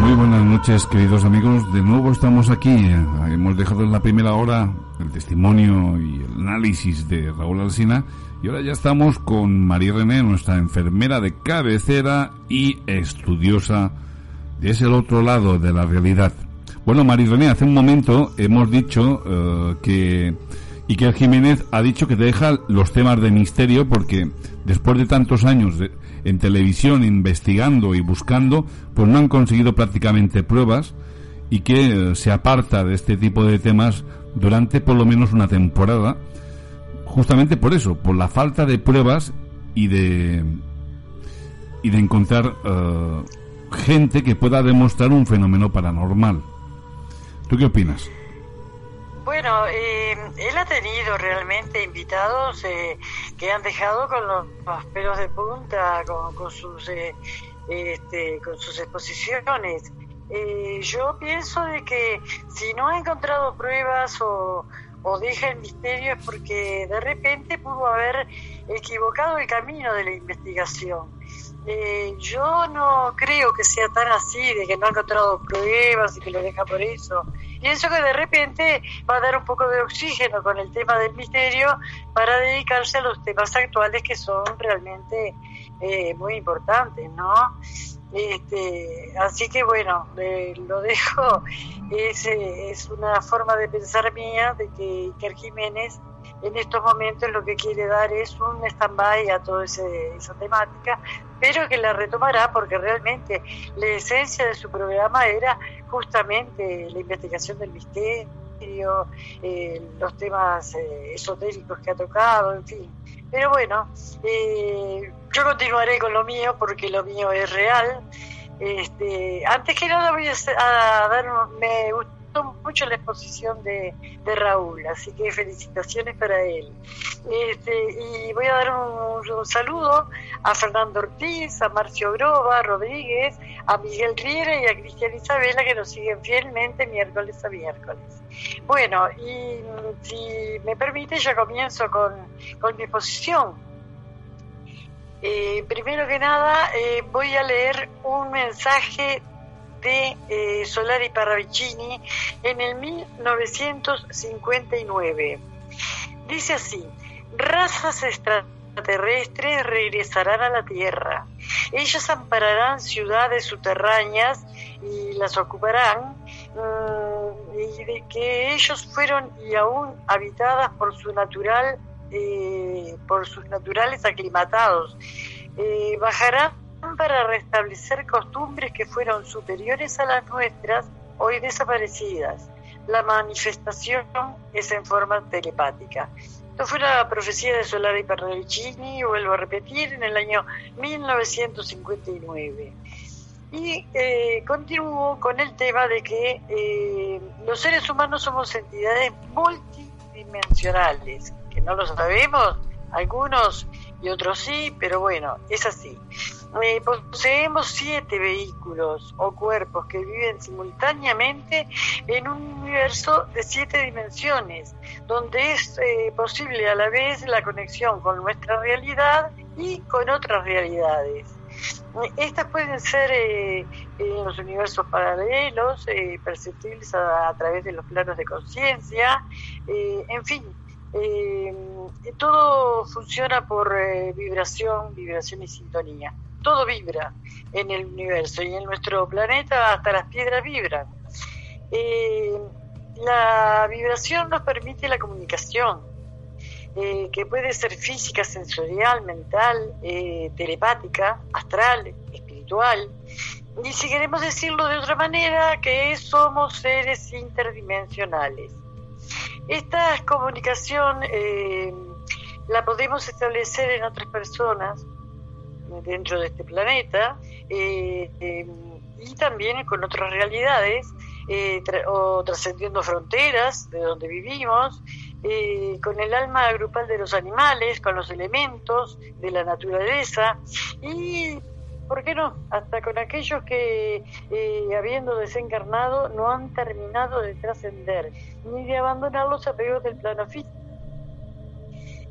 Muy buenas noches, queridos amigos. De nuevo estamos aquí. Hemos dejado en la primera hora el testimonio y el análisis de Raúl Alsina. Y ahora ya estamos con María René, nuestra enfermera de cabecera y estudiosa de ese otro lado de la realidad. Bueno, María René, hace un momento hemos dicho eh, que Iker Jiménez ha dicho que te deja los temas de misterio porque después de tantos años en televisión investigando y buscando, pues no han conseguido prácticamente pruebas y que eh, se aparta de este tipo de temas durante por lo menos una temporada, justamente por eso, por la falta de pruebas y de y de encontrar eh, gente que pueda demostrar un fenómeno paranormal. ¿Tú qué opinas? Bueno, eh, él ha tenido realmente invitados eh, que han dejado con los, pelos de punta, con, sus eh, este, con sus exposiciones. yo pienso de que si no ha encontrado pruebas o, o deja el misterio es porque de repente pudo haber equivocado el camino de la investigación. Yo no creo que sea tan así, de que no ha encontrado pruebas y que lo deja por eso pienso que de repente va a dar un poco de oxígeno con el tema del misterio para dedicarse a los temas actuales que son realmente eh, muy importantes, ¿no? Este, así que bueno, lo dejo, es, eh, es una forma de pensar mía de que Iker Jiménez en estos momentos lo que quiere dar es un stand-by a toda esa temática, pero que la retomará porque realmente la esencia de su programa era justamente la investigación del misterio, eh, los temas eh, esotéricos que ha tocado, en fin. Pero bueno, eh, yo continuaré con lo mío porque lo mío es real. Este, antes que nada voy a, a dar, me mucho la exposición de, Raúl, así que felicitaciones para él. Este, y voy a dar un, saludo a Fernando Ortiz, a Marcio Groba, a Rodríguez, a Miguel Riera y a Cristian Isabela que nos siguen fielmente miércoles a miércoles. Bueno, y si me permite, ya comienzo con, mi exposición. Eh, primero que nada, eh, voy a leer un mensaje de eh, Solari Parravicini en el 1959. Dice así, razas extraterrestres regresarán a la Tierra. Ellas ampararán ciudades subterráneas y las ocuparán mm, y de que ellos fueron y aún habitadas por su natural eh, por sus naturales aclimatados eh, para restablecer costumbres que fueron superiores a las nuestras, hoy desaparecidas. La manifestación es en forma telepática. Esto fue la profecía de Solari Parravicini, vuelvo a repetir, en el año 1959. Y eh, continuó con el tema de que eh, los seres humanos somos entidades multidimensionales, que no lo sabemos, algunos y otros sí, pero bueno, es así. Eh, poseemos siete vehículos o cuerpos que viven simultáneamente en un universo de siete dimensiones, donde es eh, posible a la vez la conexión con nuestra realidad y con otras realidades. Estas pueden ser eh, los universos paralelos, perceptibles a, través de los planos de conciencia, en fin, todo funciona por vibración, vibración y sintonía todo vibra en el universo y en nuestro planeta hasta las piedras vibran. Eh, la vibración nos permite la comunicación, eh, que puede ser física, sensorial, mental, eh, telepática, astral, espiritual. Y si queremos decirlo de otra manera, que somos seres interdimensionales. Esta comunicación la podemos establecer en otras personas dentro de este planeta eh, em, y también con otras realidades eh, o trascendiendo fronteras de donde vivimos, eh, con el alma grupal de los animales, con los elementos de la naturaleza y, ¿por qué no?, hasta con aquellos que, habiendo desencarnado, no han terminado de trascender ni de abandonar los apegos del plano físico.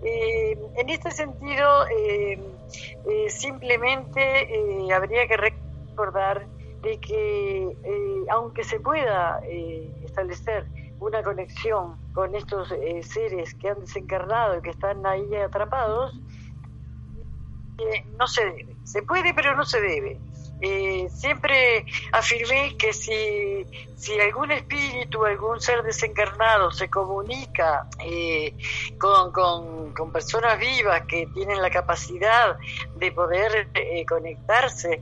En este sentido, Eh, simplemente eh, habría que recordar de que aunque se pueda establecer una conexión con estos seres que han desencarnado y que están ahí atrapados, no se debe. Se puede, pero no se debe. Eh, siempre afirmé que si, si algún espíritu, algún ser desencarnado se comunica eh, con, con, personas vivas que tienen la capacidad de poder eh, conectarse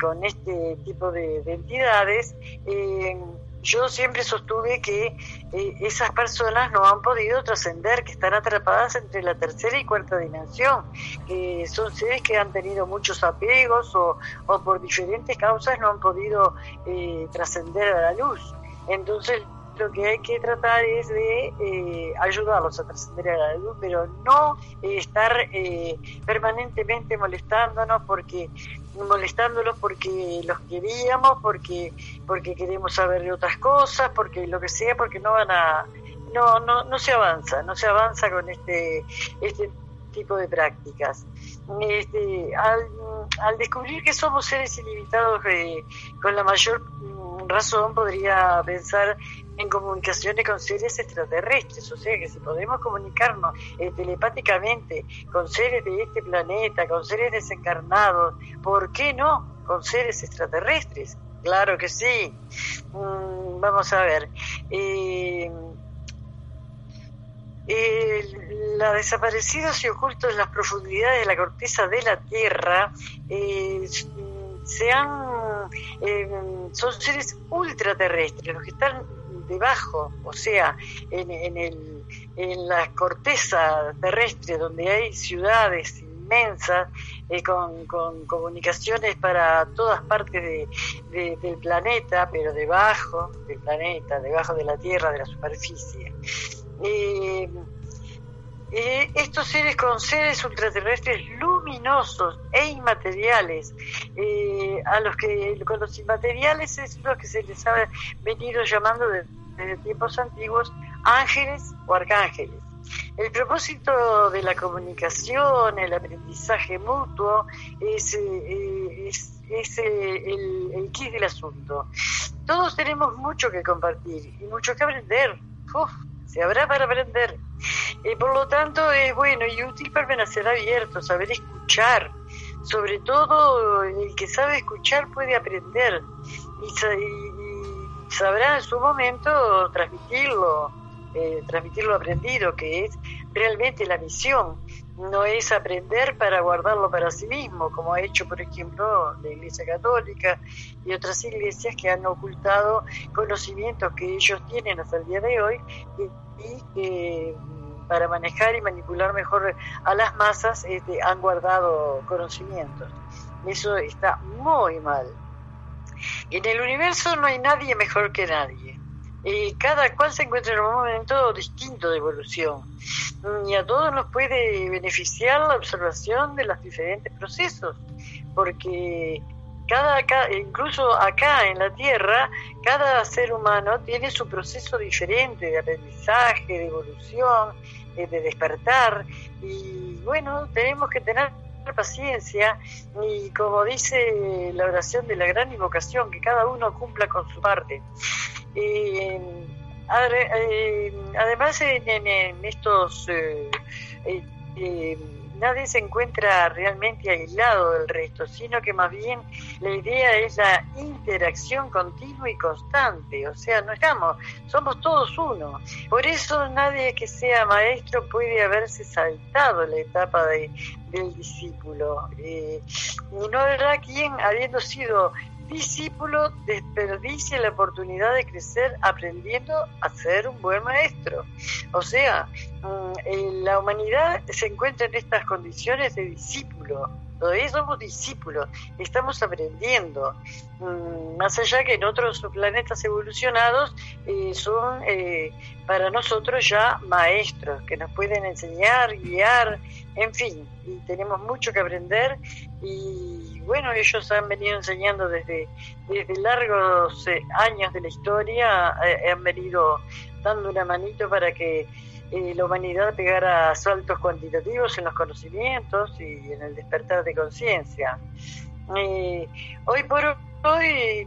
con este tipo de, de entidades, yo siempre sostuve que eh, esas personas no han podido trascender, que están atrapadas entre la tercera y cuarta dimensión, que son seres que han tenido muchos apegos o, o por diferentes causas no han podido eh, trascender a la luz. Entonces lo que hay que tratar es de eh, ayudarlos a trascender a la luz, pero no eh, estar eh, permanentemente molestándonos porque molestándolos porque los queríamos, porque porque queremos saber de otras cosas, porque lo que sea, porque no van a no no no se avanza, no se avanza con este este tipo de prácticas. Este, al, descubrir que somos seres ilimitados con la mayor mm, razón podría pensar en comunicaciones con seres extraterrestres, o sea que si podemos comunicarnos eh, telepáticamente con seres de este planeta, con seres desencarnados, ¿por qué no con seres extraterrestres? Claro que sí. Mm, vamos a ver. Eh, la desaparecidos y ocultos en las profundidades de la corteza de la Tierra eh, sean, eh, son seres ultraterrestres, los que están debajo, o sea, en, en, el, en la corteza terrestre donde hay ciudades inmensas eh, con, con, comunicaciones para todas partes de, del planeta, pero debajo del planeta, debajo de la Tierra, de la superficie. Eh, eh, estos seres con seres ultraterrestres luminosos e inmateriales, eh, a los que con los inmateriales es lo que se les ha venido llamando desde tiempos antiguos ángeles o arcángeles. El propósito de la comunicación, el aprendizaje mutuo, es, eh, es, el, el kit del asunto. Todos tenemos mucho que compartir y mucho que aprender. Uf, se habrá para aprender. Y por lo tanto es bueno y útil permanecer abierto, saber escuchar. Sobre todo el que sabe escuchar puede aprender y, sabrá en su momento transmitirlo, eh, transmitir lo aprendido, que es realmente la misión. No es aprender para guardarlo para sí mismo, como ha hecho, por ejemplo, la Iglesia Católica y otras iglesias que han ocultado conocimientos que ellos tienen hasta el día de hoy y que para manejar y manipular mejor a las masas este, han guardado conocimientos. Eso está muy mal. En el universo no hay nadie mejor que nadie. Y cada cual se encuentra en un momento distinto de evolución. Y a todos nos puede beneficiar la observación de los diferentes procesos, porque cada, incluso acá en la Tierra, cada ser humano tiene su proceso diferente de aprendizaje, de evolución, de despertar y bueno, tenemos que tener paciencia y como dice la oración de la gran invocación, que cada uno cumpla con su parte. Eh, además, en, estos eh, eh, nadie se encuentra realmente aislado del resto, sino que más bien la idea es la interacción continua y constante, o sea, no estamos, somos todos uno. Por eso nadie que sea maestro puede haberse saltado la etapa de, del discípulo. Eh, y no habrá quien, habiendo sido discípulo desperdicia la oportunidad de crecer aprendiendo a ser un buen maestro. O sea, mm, la humanidad se encuentra en estas condiciones de discípulo. Todavía somos discípulos, estamos aprendiendo. Mm, más allá que en otros planetas evolucionados eh, son eh, para nosotros ya maestros que nos pueden enseñar, guiar, en fin, y tenemos mucho que aprender y bueno, ellos han venido enseñando desde, desde largos eh, años de la historia, han venido dando una manito para que eh, la humanidad pegara saltos cuantitativos en los conocimientos y en el despertar de conciencia. Eh, hoy por hoy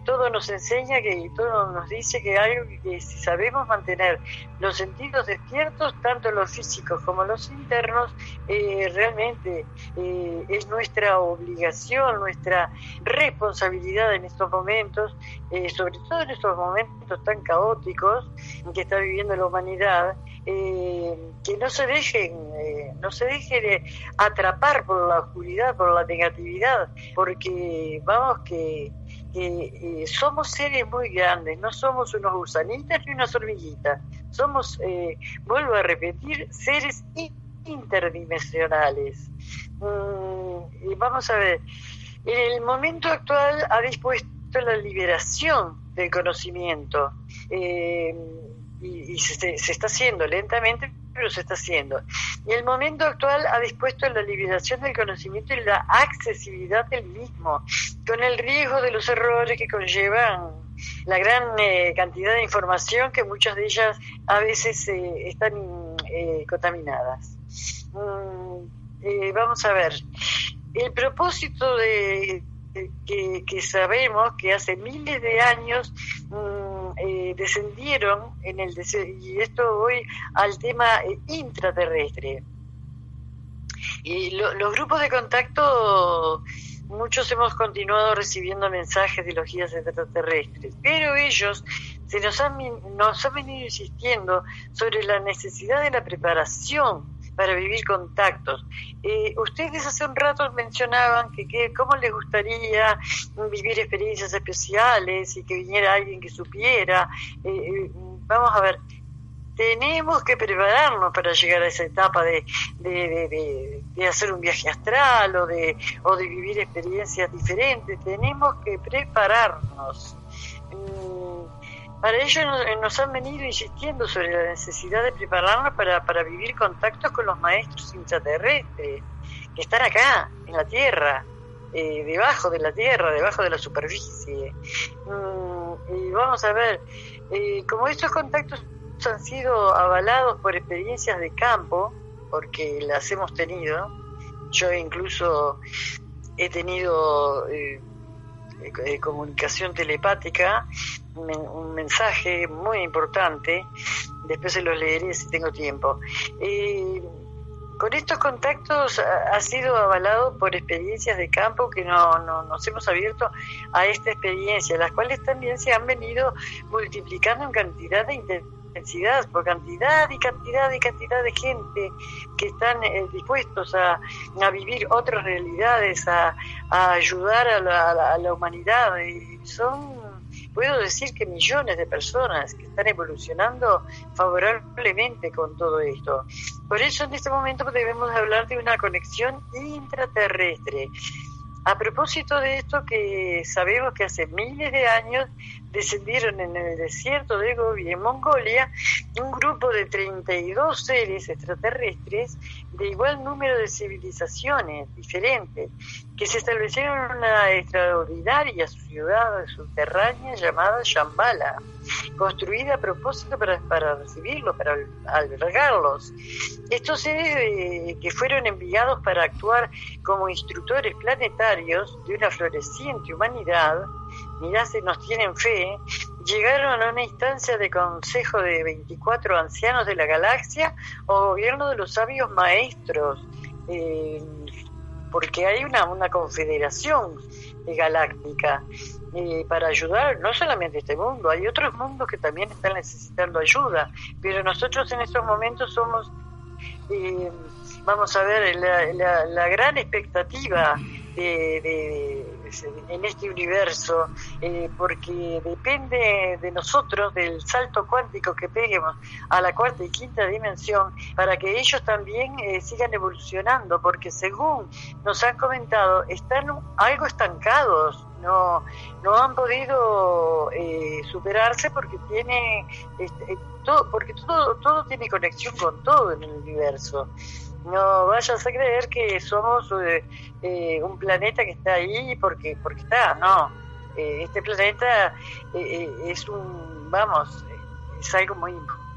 todo nos enseña que todo nos dice que algo que si sabemos mantener los sentidos despiertos, tanto los físicos como los internos, eh, realmente eh, es nuestra obligación, nuestra responsabilidad en estos momentos, eh, sobre todo en estos momentos tan caóticos que está viviendo la humanidad, que no se dejen, no se dejen atrapar por la oscuridad, por la negatividad, porque vamos que que eh, somos seres muy grandes, no somos unos gusanitas ni unas hormiguitas, somos, eh, vuelvo a repetir, seres interdimensionales. Mm, y vamos a ver, en el momento actual ha dispuesto la liberación del conocimiento eh, y, se, se, está haciendo lentamente, se está haciendo. Y el momento actual ha dispuesto la liberación del conocimiento y la accesibilidad del mismo, con el riesgo de los errores que conllevan la gran eh, cantidad de información que muchas de ellas a veces eh, están eh, contaminadas. Mm, vamos a ver, el propósito de, que, sabemos que hace miles de años eh, descendieron en el y esto voy al tema eh, intraterrestre. Y los grupos de contacto muchos hemos continuado recibiendo mensajes de los guías extraterrestres pero ellos se nos han, nos han venido insistiendo sobre la necesidad de la preparación para vivir contactos. Eh, ustedes hace un rato mencionaban que, que cómo les gustaría vivir experiencias especiales y que viniera alguien que supiera. Eh, eh, vamos a ver, tenemos que prepararnos para llegar a esa etapa de, de, de, hacer un viaje astral o de, o de vivir experiencias diferentes. Tenemos que prepararnos. Mm, para ello eh, nos han venido insistiendo sobre la necesidad de prepararnos para, para vivir contactos con los maestros intraterrestres que están acá, en la Tierra, eh, debajo de la Tierra, debajo de la superficie. Mm, y vamos a ver, eh, como estos contactos han sido avalados por experiencias de campo, porque las hemos tenido, yo incluso he tenido comunicación telepática un mensaje muy importante, después se los leeré si tengo tiempo. con estos contactos ha, sido avalado por experiencias de campo que no, nos hemos abierto a esta experiencia, las cuales también se han venido multiplicando en cantidad de intensidad, por cantidad y cantidad y cantidad de gente que están eh, dispuestos a, a, vivir otras realidades, a, ayudar a la, a la humanidad. Y son puedo decir que millones de personas que están evolucionando favorablemente con todo esto. Por eso en este momento debemos hablar de una conexión intraterrestre. A propósito de esto que sabemos que hace miles de años descendieron en el desierto de Gobi, en Mongolia, un grupo de 32 seres extraterrestres de igual número de civilizaciones diferentes, que se establecieron en una extraordinaria ciudad subterránea llamada Shambhala, construida a propósito para, para recibirlos, para albergarlos. Estos seres eh, que fueron enviados para actuar como instructores planetarios de una floreciente humanidad, mirá si nos tienen fe, llegaron a una instancia de consejo de 24 ancianos de la galaxia o gobierno de los sabios maestros, eh, porque hay una, una confederación galáctica eh, para ayudar no solamente este mundo, hay otros mundos que también están necesitando ayuda, pero nosotros en estos momentos somos, eh, vamos a ver, la gran expectativa de, en este universo, eh, porque depende de nosotros, del salto cuántico que peguemos a la cuarta y quinta dimensión, para que ellos también eh, sigan evolucionando, porque según nos han comentado, están algo estancados, no, no han podido eh, superarse porque tiene este, todo, porque todo, todo tiene conexión con todo en el universo. No vayas a creer que somos eh, eh, un planeta que está ahí porque, porque está, no. Eh, este planeta es un, vamos, es algo muy importante.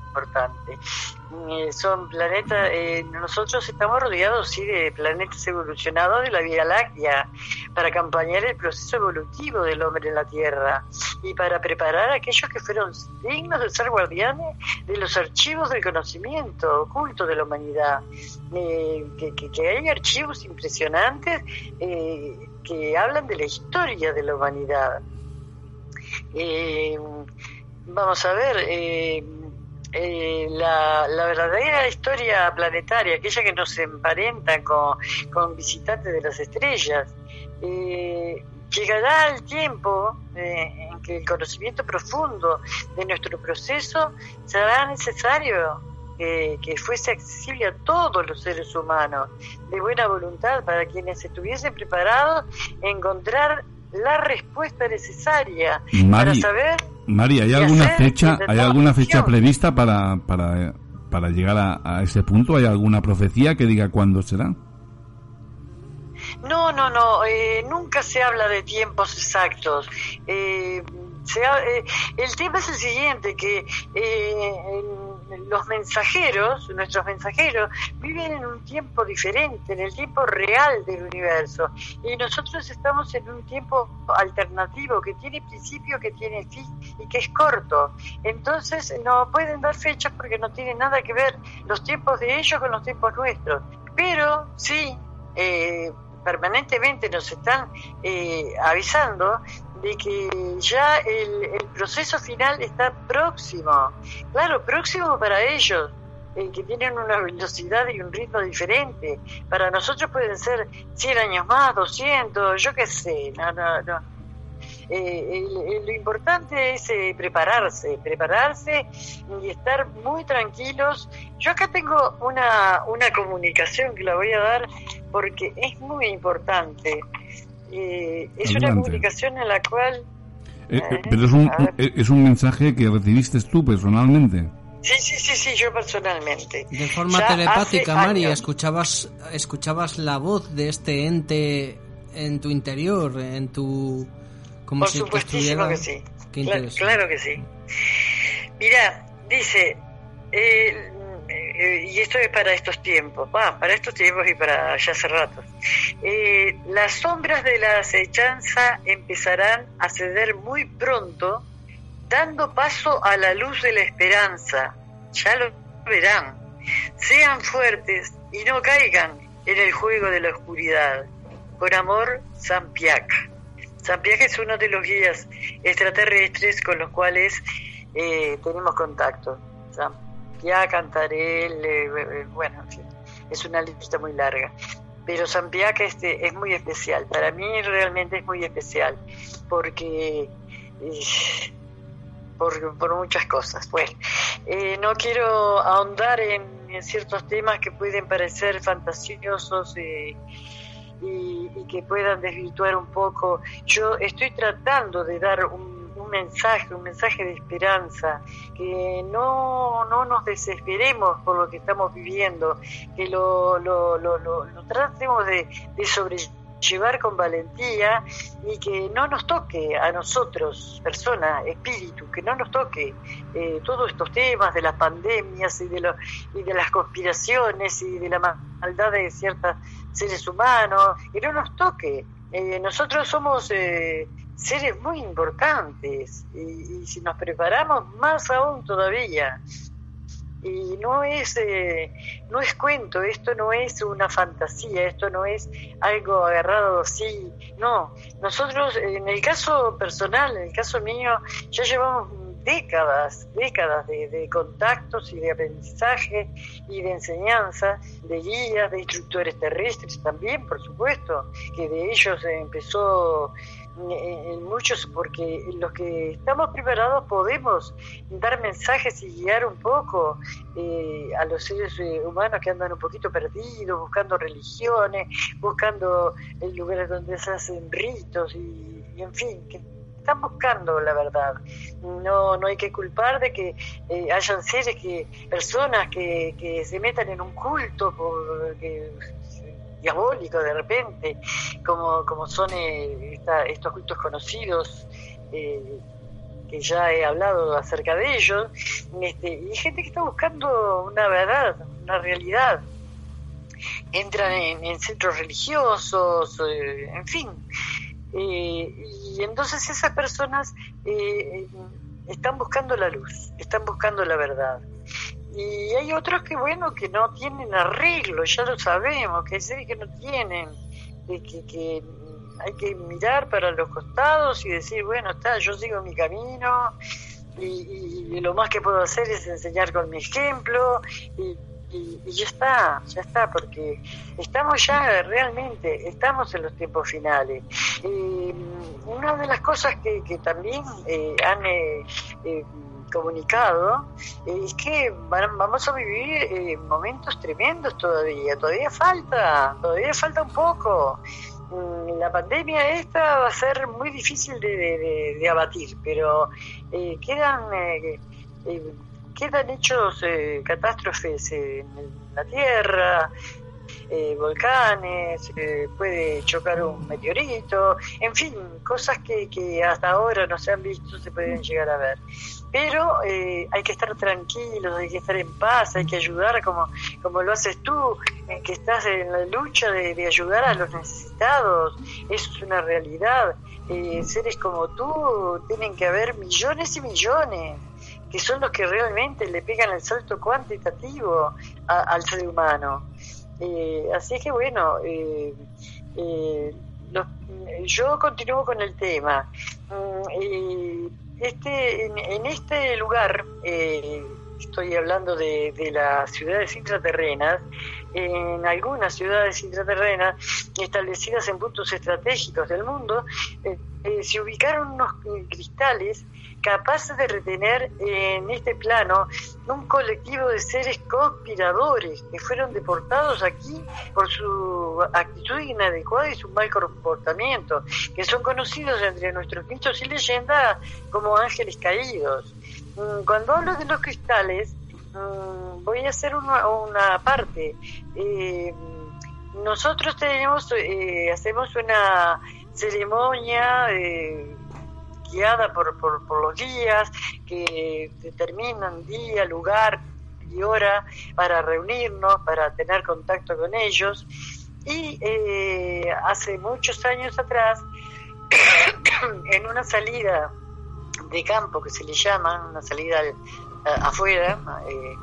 Eh, son planetas, eh, nosotros estamos rodeados sí de planetas evolucionados de la Vía Láctea para acompañar el proceso evolutivo del hombre en la Tierra y para preparar a aquellos que fueron dignos de ser guardianes de los archivos del conocimiento oculto de la humanidad. Eh, que, hay archivos impresionantes que hablan de la historia de la humanidad. vamos a ver, eh, la, verdadera historia planetaria, aquella que nos emparenta con, visitantes de las estrellas, eh, llegará el tiempo eh, en que el conocimiento profundo de nuestro proceso será necesario que fuese accesible a todos los seres humanos, de buena voluntad, para quienes estuviesen preparados a encontrar la respuesta necesaria para saber María, ¿hay alguna fecha, hay alguna fecha prevista para, para, para llegar a, ese punto? ¿Hay alguna profecía que diga cuándo será? No, no, no, eh, nunca se habla de tiempos exactos. Eh, eh, el tema es el siguiente, que los mensajeros, nuestros mensajeros, viven en un tiempo diferente, en el tiempo real del universo. Y nosotros estamos en un tiempo alternativo, que tiene principio, que tiene fin y que es corto. Entonces no pueden dar fechas porque no tienen nada que ver los tiempos de ellos con los tiempos nuestros. Pero sí, eh, permanentemente nos están eh, avisando de que ya el, proceso final está próximo. Claro, próximo para ellos, eh, que tienen una velocidad y un ritmo diferente. Para nosotros pueden ser 100 años más, 200, yo qué sé, no, no, no. Eh, lo importante es eh, prepararse, prepararse y estar muy tranquilos. Yo acá tengo una, una comunicación que la voy a dar porque es muy importante. Eh, es una comunicación en la cual... Eh, eh, pero es un, es un mensaje que recibiste tú personalmente. Sí, sí, sí, sí, yo personalmente. De forma telepática, María, escuchabas, escuchabas la voz de este ente en tu interior, en tu... Como Por supuestísimo que sí. Claro, que sí. Mira, dice, eh, eh, y esto es para estos tiempos, para estos tiempos y para ya hace rato. Eh, las sombras de la acechanza empezarán a ceder muy pronto, dando paso a la luz de la esperanza. Ya lo verán. Sean fuertes y no caigan en el juego de la oscuridad. Con amor, Sampiac. Sampiac es uno de los guías extraterrestres con los cuales eh, tenemos contacto Cantarel, eh, eh, bueno, es una lista muy larga. Pero Sampiaca este, es muy especial, para mí realmente es muy especial, porque eh, por, muchas cosas. Bueno, no quiero ahondar en, ciertos temas que pueden parecer fantasiosos y, y, que puedan desvirtuar un poco. Yo estoy tratando de dar un mensaje, un mensaje de esperanza, que no, no nos desesperemos por lo que estamos viviendo, que lo, lo, lo, lo, tratemos de, sobrellevar con valentía y que no nos toque a nosotros, persona, espíritu, que no nos toque eh, todos estos temas de las pandemias y de, lo, y de las conspiraciones y de la maldad de ciertos seres humanos, que no nos toque. Eh, nosotros somos eh, seres muy importantes y, si nos preparamos más aún todavía. Y no es eh, no es cuento esto no es una fantasía esto no es algo agarrado así no. Nosotros en el caso personal en el caso mío ya llevamos décadas décadas de, de contactos y de aprendizaje y de enseñanza de guías de instructores terrestres también por supuesto que de ellos empezó en muchos, porque los que estamos preparados podemos dar mensajes y guiar un poco eh, a los seres eh, humanos que andan un poquito perdidos, buscando religiones, buscando lugares donde se hacen ritos y, en fin, que están buscando la verdad. No, no hay que culpar de que eh, hayan seres que, personas que, que se metan en un culto porque diabólico de repente, como, como son eh, estos cultos conocidos, eh, que ya he hablado acerca de ellos, Este, y gente que está buscando una verdad, una realidad. Entran en, centros religiosos, eh, en fin. Eh, y entonces esas personas eh, están buscando la luz, están buscando la verdad. Y hay otros que, bueno, que no tienen arreglo, ya lo sabemos, que hay que no tienen, que, que hay que mirar para los costados y decir, bueno, está, yo sigo mi camino y, lo más que puedo hacer es enseñar con mi ejemplo y, ya está, ya está, porque estamos ya realmente, estamos en los tiempos finales. Y una de las cosas que, también eh, han... Eh, eh, comunicado es que vamos a vivir momentos tremendos todavía, todavía falta, todavía falta un poco. Mm, la pandemia esta va a ser muy difícil de, abatir, pero eh, quedan eh, eh, quedan hechos catástrofes en la Tierra, volcanes, puede chocar un meteorito, en fin, cosas que, que hasta ahora no se han visto se pueden llegar a ver pero eh, hay que estar tranquilos, hay que estar en paz, hay que ayudar como, como lo haces tú, eh, que estás en la lucha de, ayudar a los necesitados, eso es una realidad. Eh, seres como tú tienen que haber millones y millones, que son los que realmente le pegan el salto cuantitativo al ser humano. Así que bueno, yo continúo con el tema. Mm, este, en, este lugar, eh, estoy hablando de, las ciudades intraterrenas, en algunas ciudades intraterrenas establecidas en puntos estratégicos del mundo, eh, eh, se ubicaron unos cristales capaces de retener en este plano un colectivo de seres conspiradores que fueron deportados aquí por su actitud inadecuada y su mal comportamiento, que son conocidos entre nuestros mitos y leyendas como ángeles caídos. Mm, cuando hablo de los cristales, mm, voy a hacer una, parte. Eh, nosotros tenemos, eh, hacemos una ceremonia eh, guiada por, por, los días que determinan día, lugar y hora para reunirnos, para tener contacto con ellos. Y eh, hace muchos años atrás, en una salida de campo que se le llama, una salida afuera, eh,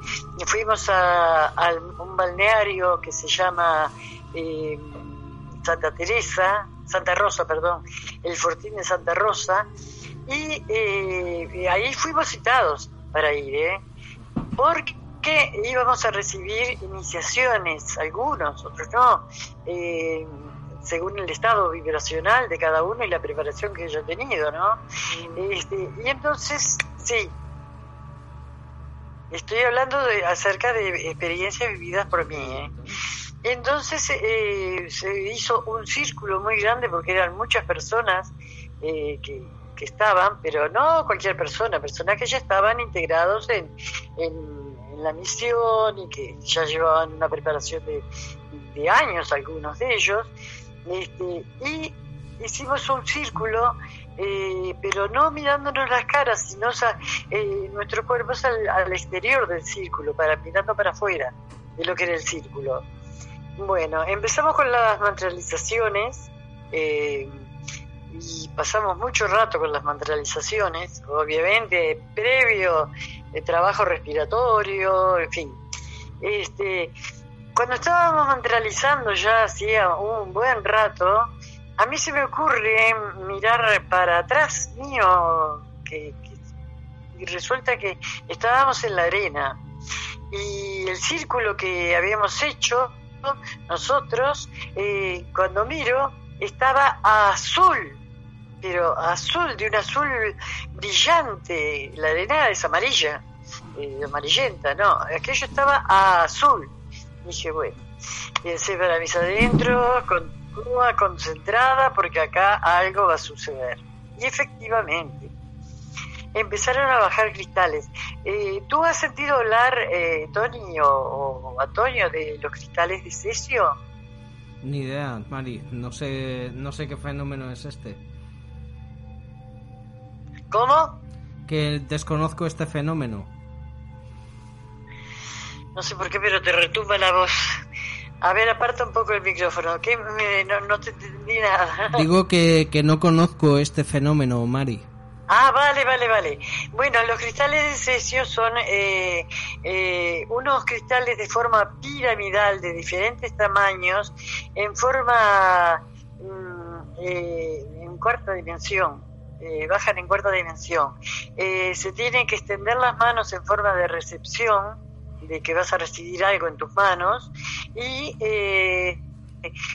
fuimos a, un balneario que se llama eh, Santa Teresa, Santa Rosa, perdón, el Fortín de Santa Rosa, y eh, ahí fuimos citados para ir, ¿eh? porque íbamos a recibir iniciaciones, algunos, otros no, eh, según el estado vibracional de cada uno y la preparación que yo he tenido, ¿no? Este, y entonces, sí, estoy hablando de, acerca de experiencias vividas por mí, ¿eh? Entonces eh, se hizo un círculo muy grande porque eran muchas personas eh, que, estaban, pero no cualquier persona, personas que ya estaban integrados en, la misión y que ya llevaban una preparación de, años, algunos de ellos. Este, y hicimos un círculo, eh, pero no mirándonos las caras, sino nuestro cuerpo al, al exterior del círculo, para mirando para afuera de lo que era el círculo. Bueno, empezamos con las mantralizaciones eh, y pasamos mucho rato con las mantralizaciones, obviamente previo eh, trabajo respiratorio, en fin. Este, cuando estábamos mantralizando ya hacía un buen rato, a mí se me ocurre mirar para atrás mío, que, y resulta que estábamos en la arena y el círculo que habíamos hecho nosotros, eh, cuando miro, estaba azul, pero azul, de un azul brillante. La arena es amarilla, eh, amarillenta, no, aquello estaba azul. Dije, bueno, pensé para mis adentro, continúa concentrada, porque acá algo va a suceder. Y efectivamente, empezaron a bajar cristales. Eh, ¿Tú has sentido hablar, eh, Tony o, Antonio, de los cristales de cesio? Ni idea, Mari. No sé, no sé qué fenómeno es este. ¿Cómo? Que desconozco este fenómeno. No sé por qué, pero te retumba la voz. A ver, aparta un poco el micrófono, que no, no te entendí nada. Digo que, que no conozco este fenómeno, Mari. Ah, vale, vale, vale. Bueno, los cristales de cesio son eh, eh, unos cristales de forma piramidal de diferentes tamaños, en forma mm, eh, en cuarta dimensión. bajan en cuarta dimensión. se tienen que extender las manos en forma de recepción, de que vas a recibir algo en tus manos, y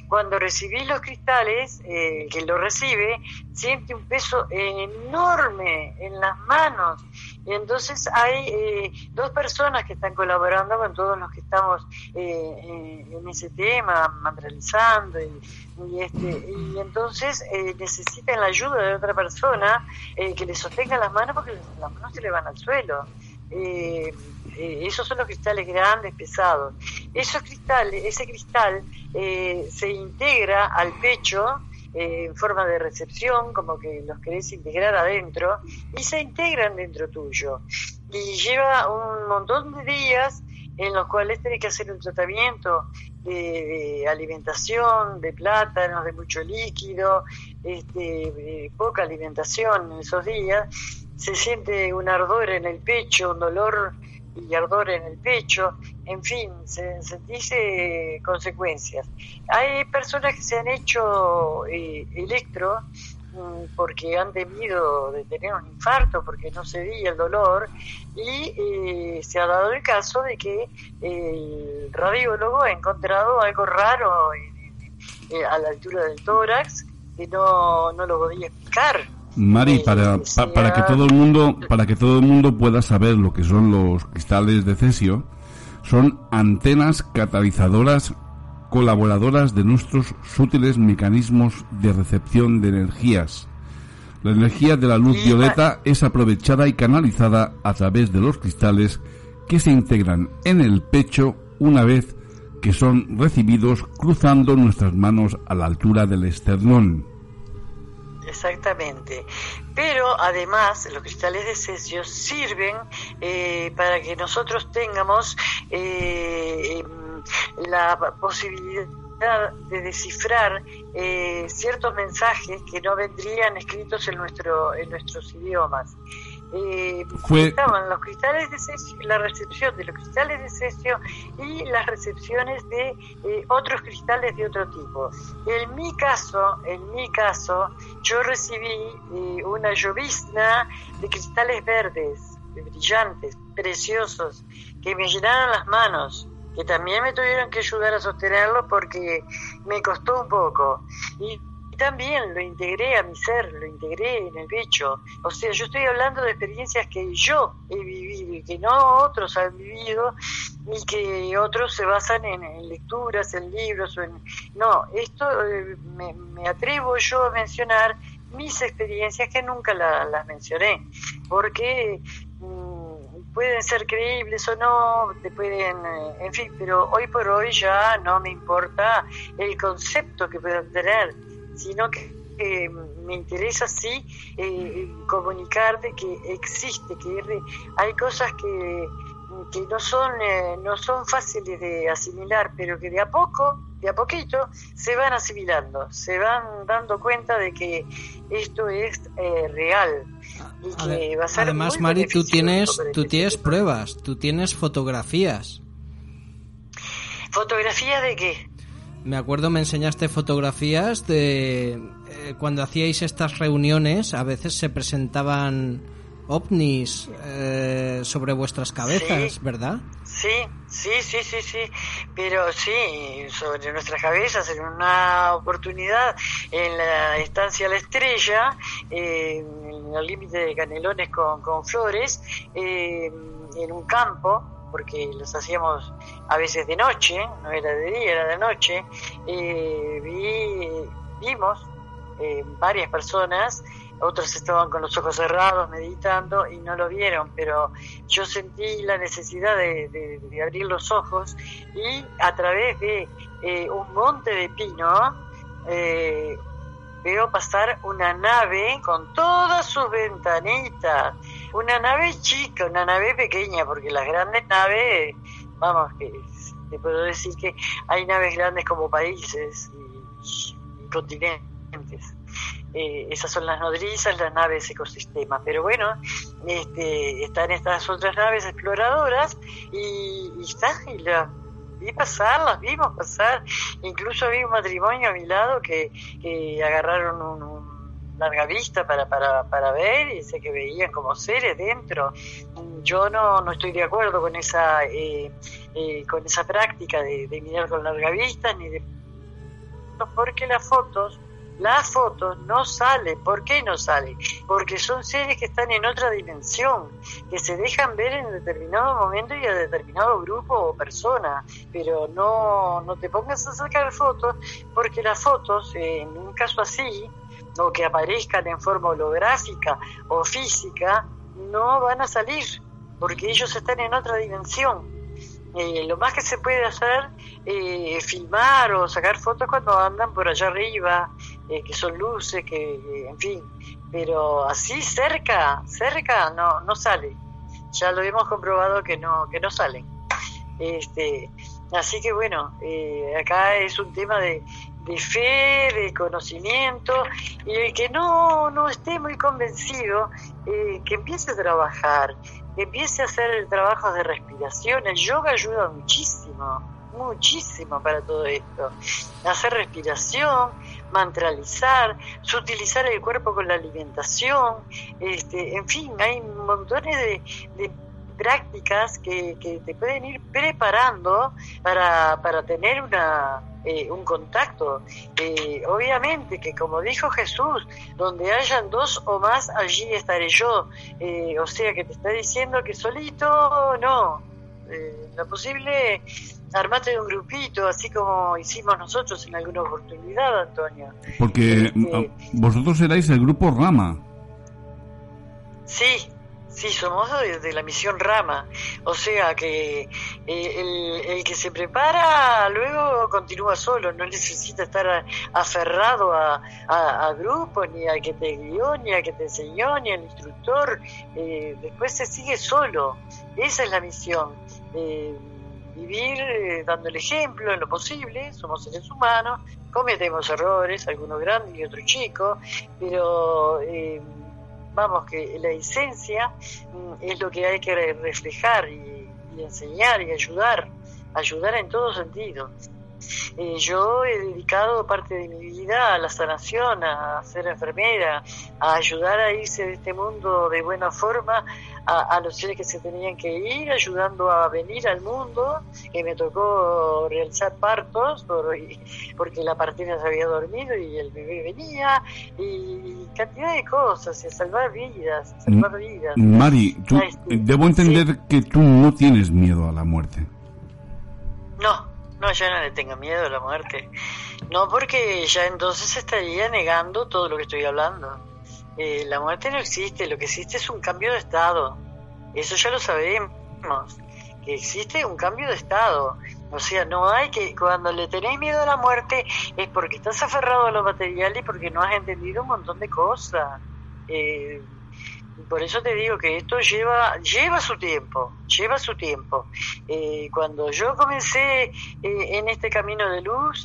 cuando recibís los cristales, eh, que lo recibe, siente un peso enorme en las manos. Y entonces hay eh, dos personas que están colaborando con todos los que estamos eh, en ese tema, mantralizando y, este, y entonces necesitan la ayuda de otra persona que le sostenga las manos porque las manos se le van al suelo. Esos son los cristales grandes, pesados. Esos cristales, ese cristal eh, se integra al pecho eh, en forma de recepción, como que los querés integrar adentro, y se integran dentro tuyo. Y lleva un montón de días en los cuales tenés que hacer un tratamiento de, alimentación, de plátanos, de mucho líquido, este, poca alimentación en esos días. Se siente un ardor en el pecho, un dolor y ardor en el pecho, en fin, se, dice consecuencias. Hay personas que se han hecho eh, electro mm, porque han temido de tener un infarto, porque no se veía el dolor, y eh, se ha dado el caso de que el radiólogo ha encontrado algo raro eh, a la altura del tórax que no, no lo podía explicar. Mari, para, para que todo el mundo, para que todo el mundo pueda saber lo que son los cristales de cesio, son antenas catalizadoras colaboradoras de nuestros sutiles mecanismos de recepción de energías. La energía de la luz violeta es aprovechada y canalizada a través de los cristales que se integran en el pecho una vez que son recibidos cruzando nuestras manos a la altura del esternón. Exactamente. Pero además los cristales de cesio sirven eh, para que nosotros tengamos eh, em, la posibilidad de descifrar eh, ciertos mensajes que no vendrían escritos en nuestro en nuestros idiomas eh, estaban los cristales de cesio, la recepción de los cristales de cesio y las recepciones de eh, otros cristales de otro tipo. En mi caso, en mi caso, yo recibí eh, una llovizna de cristales verdes, brillantes, preciosos, que me llenaron las manos que también me tuvieron que ayudar a sostenerlo porque me costó un poco. Y también lo integré a mi ser, lo integré en el pecho. O sea, yo estoy hablando de experiencias que yo he vivido y que no otros han vivido y que otros se basan en, lecturas, en libros. O en... No, esto eh, me, atrevo yo a mencionar mis experiencias que nunca las mencioné, porque mm, pueden ser creíbles o no, te pueden, eh, en fin, pero hoy por hoy ya no me importa el concepto que puedan tener sino que me interesa sí eh, comunicar de que existe, que hay cosas que, que no son eh, no son fáciles de asimilar, pero que de a poco, de a poquito, se van asimilando, se van dando cuenta de que esto es eh, real. Y que va a ser Además, Mari, tú tienes, tú tienes pruebas, tú tienes fotografías. ¿Fotografías de qué? Me acuerdo, me enseñaste fotografías de eh, cuando hacíais estas reuniones, a veces se presentaban ovnis eh, sobre vuestras cabezas, ¿verdad? Sí, sí, sí, sí, sí, pero sí, sobre nuestras cabezas, en una oportunidad en la estancia La Estrella, en el límite de Canelones con, con Flores, eh, en un campo, porque los hacíamos a veces de noche, no era de día, era de noche, eh, vi, vimos eh, varias personas, otros estaban con los ojos cerrados meditando y no lo vieron, pero yo sentí la necesidad de, abrir los ojos y a través de eh, un monte de pino, veo pasar una nave con todas sus ventanitas una nave chica, una nave pequeña, porque las grandes naves vamos, que te puedo decir que hay naves grandes como países y, continentes. Eh, esas son las nodrizas, las naves ecosistema. Pero bueno, este, están estas otras naves exploradoras y, y está, y la vi pasar, las vimos pasar. Incluso había un matrimonio a mi lado que, que agarraron un, larga vista para, para, para ver y sé que veían como seres dentro. Yo no, no estoy de acuerdo con esa, eh, eh, con esa práctica de, mirar con larga vista ni de porque las fotos las fotos no salen. ¿Por qué no salen? Porque son seres que están en otra dimensión, que se dejan ver en determinado momento y a determinado grupo o persona, pero no, no te pongas a sacar fotos porque las fotos, en un caso así, o que aparezcan en forma holográfica o física, no van a salir, porque ellos están en otra dimensión. Eh, lo más que se puede hacer eh, filmar o sacar fotos cuando andan por allá arriba, eh, que son luces, que, en fin, pero así cerca, cerca no, no sale. Ya lo hemos comprobado que no, que no salen. Este, así que bueno, acá es un tema de, de fe, de conocimiento, y el que no, no esté muy convencido, eh, que empiece a trabajar, que empiece a hacer el trabajo de respiración. El yoga ayuda muchísimo, muchísimo para todo esto. Hacer respiración, mantralizar, sutilizar el cuerpo con la alimentación, este, en fin, hay montones de, de prácticas que, que, te pueden ir preparando para, para tener una, eh, un contacto. Eh, obviamente que como dijo Jesús, donde hayan dos o más, allí estaré yo. Eh, o sea que te está diciendo que solito no. lo posible, armate de un grupito, así como hicimos nosotros en alguna oportunidad, Antonio. Porque este, vosotros erais el grupo Rama. Sí, Sí, somos de, la misión Rama, o sea que eh, el, que se prepara luego continúa solo, no necesita estar aferrado a, a, grupos, ni a que te guió, ni a que te enseñó, ni al instructor, eh, después se sigue solo, esa es la misión. Eh, vivir dando el ejemplo en lo posible, somos seres humanos, cometemos errores, algunos grandes y otros chicos, pero vamos, que la esencia mm, es lo que hay que reflejar y, enseñar y ayudar, ayudar en todo sentido. Eh, yo he dedicado parte de mi vida a la sanación, a ser enfermera, a ayudar a irse de este mundo de buena forma a, los seres que se tenían que ir, ayudando a venir al mundo, que me tocó realizar partos porque la partida se había dormido y el bebé venía, y cantidad de cosas, y a salvar vidas, salvar vidas. Mari, debo entender que tú no tienes miedo a la muerte. No, no, no le tengo miedo a la muerte. No, porque ya entonces estaría negando todo lo que estoy hablando. Eh, la muerte no existe, lo que existe es un cambio de estado. Eso ya lo sabemos, que existe un cambio de estado. O sea, no hay que, cuando le tenés miedo a la muerte es porque estás aferrado a lo material y porque no has entendido un montón de cosas. Eh, por eso te digo que esto lleva lleva su tiempo, lleva su tiempo. Eh, cuando yo comencé en este camino de luz,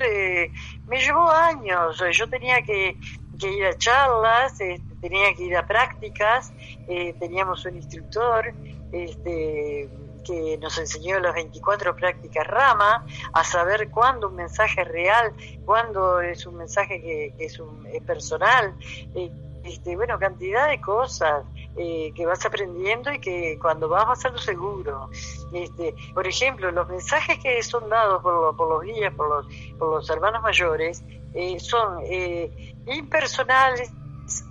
me llevó años. Yo tenía que, que ir a charlas, este, tenía que ir a prácticas, eh, teníamos un instructor este, que nos enseñó las 24 prácticas Rama, a saber cuándo un mensaje es real, cuándo es un mensaje que, es, un, personal, eh, este, bueno, cantidad de cosas eh, que vas aprendiendo y que cuando vas vas a lo seguro. Este, por ejemplo, los mensajes que son dados por, por los guías, por los, por los hermanos mayores, son impersonales,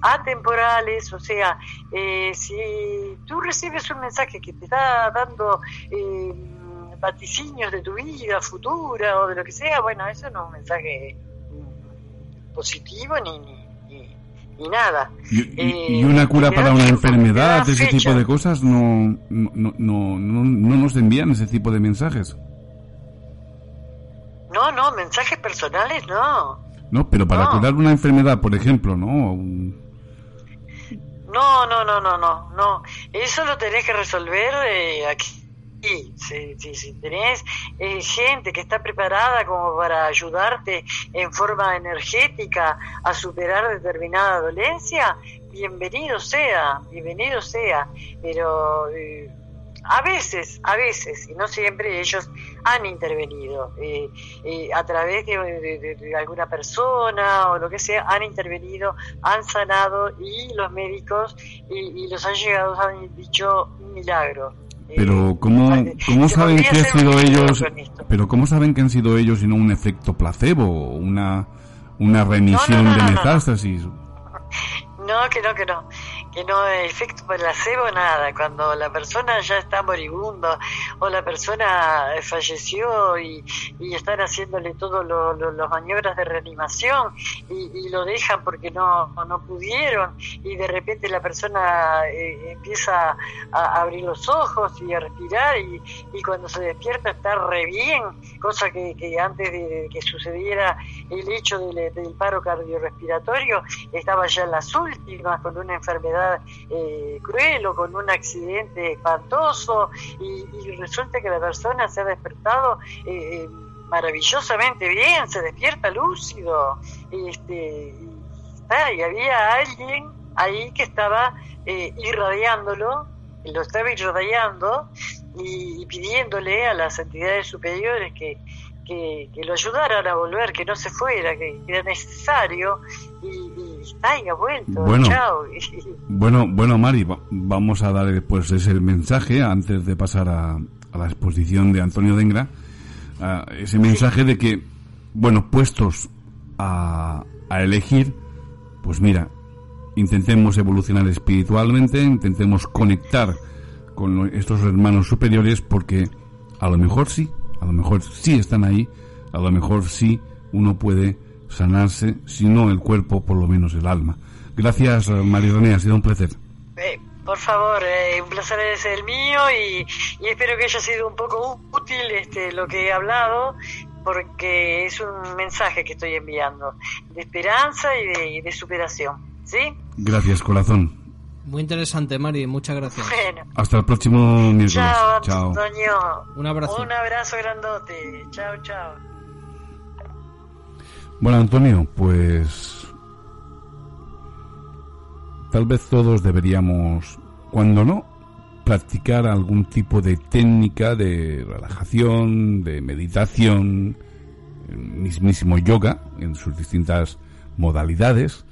atemporales, o sea, eh, si tú recibes un mensaje que te está dando eh, vaticinios de tu vida futura o de lo que sea, bueno, eso no es un mensaje mm, positivo ni, nada. ¿Y, una eh, cura para una enfermedad, ese tipo de cosas, no, no, no, no, no nos envían ese tipo de mensajes? No, no, mensajes personales no. No, pero para curar una enfermedad, por ejemplo, ¿no? No, no, no, no, no, no. Eso lo tenés que resolver eh, aquí Sí, sí, sí, tenés eh, gente que está preparada como para ayudarte en forma energética a superar determinada dolencia, bienvenido sea, bienvenido sea, pero eh, a veces, a veces, y no siempre ellos han intervenido eh, a través de, alguna persona o lo que sea, han intervenido, han sanado y los médicos y, los han llegado han dicho un milagro. Pero ¿cómo, cómo saben que han sido ellos? Pero ¿cómo saben que han sido ellos y no un efecto placebo, una una remisión de metástasis? No, que no, que no que no efecto placebo nada, cuando la persona ya está moribundo o la persona falleció y, y están haciéndole todos los maniobras de reanimación y, lo dejan porque no, no pudieron y de repente la persona eh, empieza a abrir los ojos y a respirar y, y cuando se despierta está re bien, cosa que, que antes de que sucediera el hecho del, del paro cardiorrespiratorio estaba ya en las últimas con una enfermedad eh, cruel o con un accidente espantoso y, resulta que la persona se ha despertado eh, eh, maravillosamente bien, se despierta lúcido este, y, había alguien ahí que estaba irradiándolo, lo estaba irradiando y, pidiéndole a las entidades superiores que, que, lo ayudaran a volver, que no se fuera, que, era necesario y, bueno, bueno, bueno, Mari, vamos a dar después ese mensaje antes de pasar a, la exposición de Antonio Dengra. ese mensaje de que, bueno, puestos a, a elegir, pues mira, intentemos evolucionar espiritualmente, intentemos conectar con estos hermanos superiores porque a lo mejor sí, a lo mejor sí están ahí, a lo mejor sí uno puede sanarse, si no el cuerpo, por lo menos el alma. Gracias, María René, ha sido un placer. Eh, por favor, eh, un placer es el mío y, espero que haya sido un poco útil este, lo que he hablado, porque es un mensaje que estoy enviando de esperanza y de, superación. ¿Sí? Gracias, corazón. Muy interesante, Mari, muchas gracias. Hasta el próximo miércoles. Chao, chao. Antonio. Un abrazo. Un abrazo grandote. Chao, chao. Bueno, Antonio, pues tal vez todos deberíamos, cuando no, practicar algún tipo de técnica de relajación, de meditación, mismísimo yoga en sus distintas modalidades,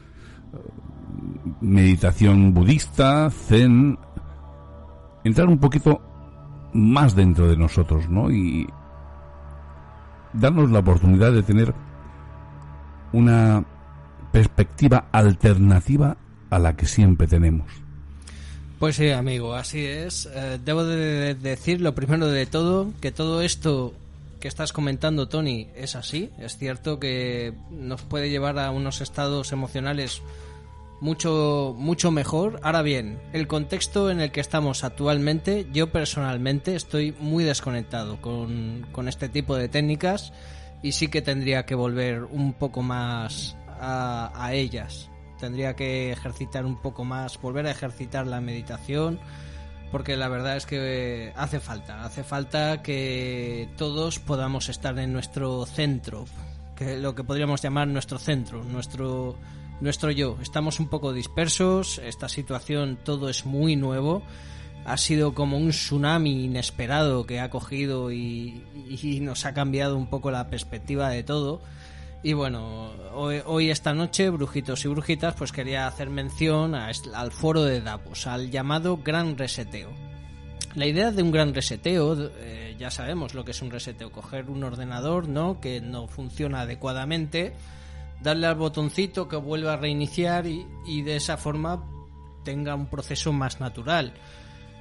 meditación budista, zen, entrar un poquito más dentro de nosotros, ¿no? Y darnos la oportunidad de tener una perspectiva alternativa a la que siempre tenemos. Pues sí, amigo, así es. Eh, debo de decir lo primero de todo, que todo esto que estás comentando, Tony, es así. Es cierto que nos puede llevar a unos estados emocionales mucho, mucho mejor. Ahora bien, el contexto en el que estamos actualmente, yo personalmente estoy muy desconectado con, con este tipo de técnicas y sí que tendría que volver un poco más a, ellas. Tendría que ejercitar un poco más, volver a ejercitar la meditación, porque la verdad es que hace falta, hace falta que todos podamos estar en nuestro centro, que lo que podríamos llamar nuestro centro, nuestro nuestro yo. Estamos un poco dispersos, esta situación todo es muy nuevo ha sido como un tsunami inesperado que ha cogido y, nos ha cambiado un poco la perspectiva de todo. Y bueno, hoy, esta noche, brujitos y brujitas, pues quería hacer mención al foro de Davos, al llamado Gran Reseteo. La idea de un gran reseteo, eh, ya sabemos lo que es un reseteo, coger un ordenador ¿no? que no funciona adecuadamente, darle al botoncito que vuelva a reiniciar y, y de esa forma tenga un proceso más natural.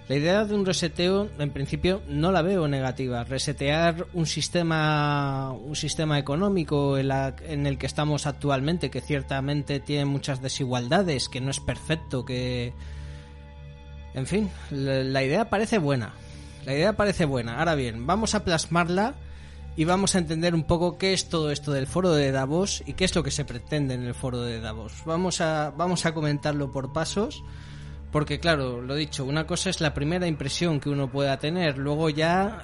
La idea de un reseteo, en principio, no la veo negativa. Resetear un sistema, un sistema económico en, el que estamos actualmente, que ciertamente tiene muchas desigualdades, que no es perfecto, que, en fin, la, idea parece buena. La idea parece buena. Ahora bien, vamos a plasmarla y vamos a entender un poco qué es todo esto del foro de Davos y qué es lo que se pretende en el foro de Davos. Vamos a, vamos a comentarlo por pasos Porque claro, lo dicho, una cosa es la primera impresión que uno pueda tener, luego ya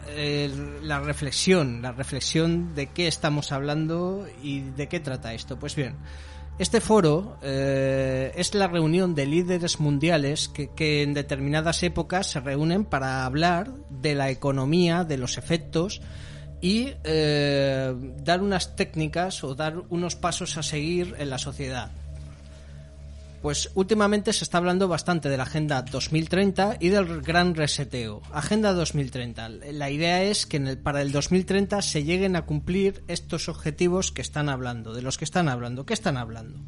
la reflexión, la reflexión de qué estamos hablando y de qué trata esto. Pues bien, este foro eh, es la reunión de líderes mundiales que, que, en determinadas épocas se reúnen para hablar de la economía, de los efectos y eh, dar unas técnicas o dar unos pasos a seguir en la sociedad. Pues últimamente se está hablando bastante de la Agenda 2030 y del gran reseteo. Agenda 2030. La idea es que en el, para el 2030 se lleguen a cumplir estos objetivos que están hablando, de los que están hablando. ¿Qué están hablando?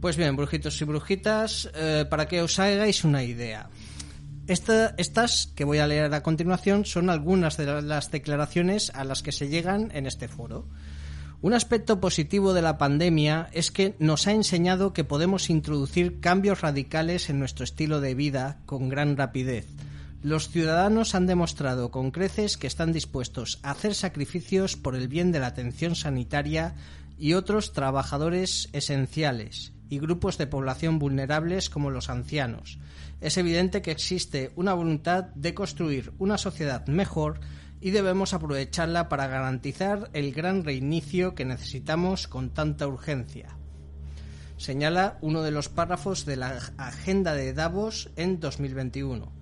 Pues bien, brujitos y brujitas, eh, para que os hagáis una idea. Esta, estas que voy a leer a continuación son algunas de las declaraciones a las que se llegan en este foro. Un aspecto positivo de la pandemia es que nos ha enseñado que podemos introducir cambios radicales en nuestro estilo de vida con gran rapidez. Los ciudadanos han demostrado con creces que están dispuestos a hacer sacrificios por el bien de la atención sanitaria y otros trabajadores esenciales y grupos de población vulnerables como los ancianos. Es evidente que existe una voluntad de construir una sociedad mejor y debemos aprovecharla para garantizar el gran reinicio que necesitamos con tanta urgencia. Señala uno de los párrafos de la agenda de Davos en 2021.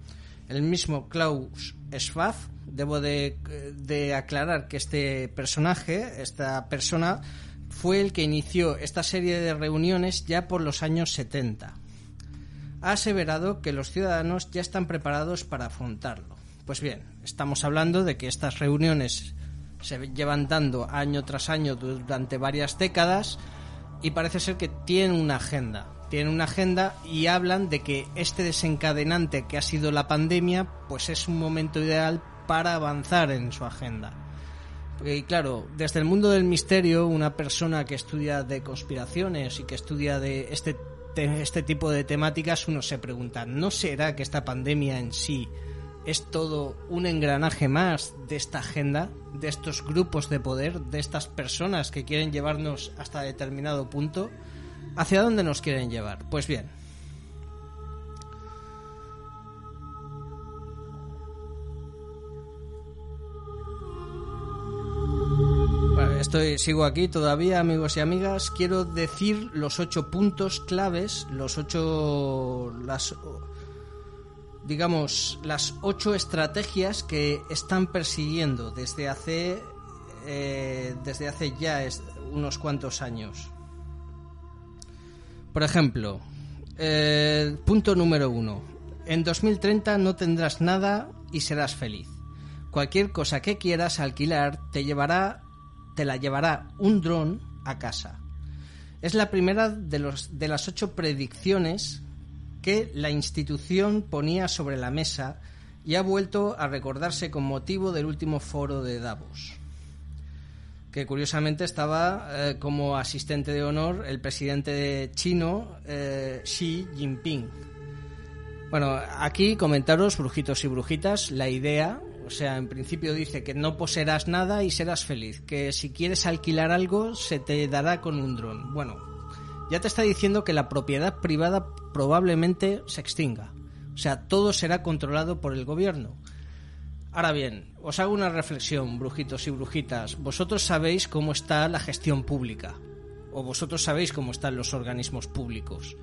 El mismo Klaus Schwab, debo de, aclarar que este personaje, esta persona, fue el que inició esta serie de reuniones ya por los años 70. Ha aseverado que los ciudadanos ya están preparados para afrontarlo. Pues bien, estamos hablando de que estas reuniones se llevan dando año tras año durante varias décadas y parece ser que tienen una agenda. Tienen una agenda y hablan de que este desencadenante que ha sido la pandemia, pues es un momento ideal para avanzar en su agenda. Y claro, desde el mundo del misterio, una persona que estudia de conspiraciones y que estudia de este, este tipo de temáticas, uno se pregunta, ¿no será que esta pandemia en sí es todo un engranaje más de esta agenda, de estos grupos de poder, de estas personas que quieren llevarnos hasta determinado punto. ¿Hacia dónde nos quieren llevar? Pues bien. estoy, sigo aquí todavía, amigos y amigas. Quiero decir los ocho puntos claves, los ocho, las digamos, las ocho estrategias que están persiguiendo desde hace, eh, desde hace ya unos cuantos años. Por ejemplo, eh, punto número uno. En 2030 no tendrás nada y serás feliz. Cualquier cosa que quieras alquilar te llevará, te la llevará un dron a casa. Es la primera de, los, de las ocho predicciones que la institución ponía sobre la mesa y ha vuelto a recordarse con motivo del último foro de Davos, que curiosamente estaba eh, como asistente de honor el presidente chino eh, Xi Jinping. Bueno, aquí comentaros, brujitos y brujitas, la idea, o sea, en principio dice que no poseerás nada y serás feliz, que si quieres alquilar algo se te dará con un dron. Bueno, ya te está diciendo que la propiedad privada probablemente se extinga. O sea, todo será controlado por el gobierno. Ahora bien, os hago una reflexión, brujitos y brujitas. Vosotros sabéis cómo está la gestión pública, o vosotros sabéis cómo están los organismos públicos.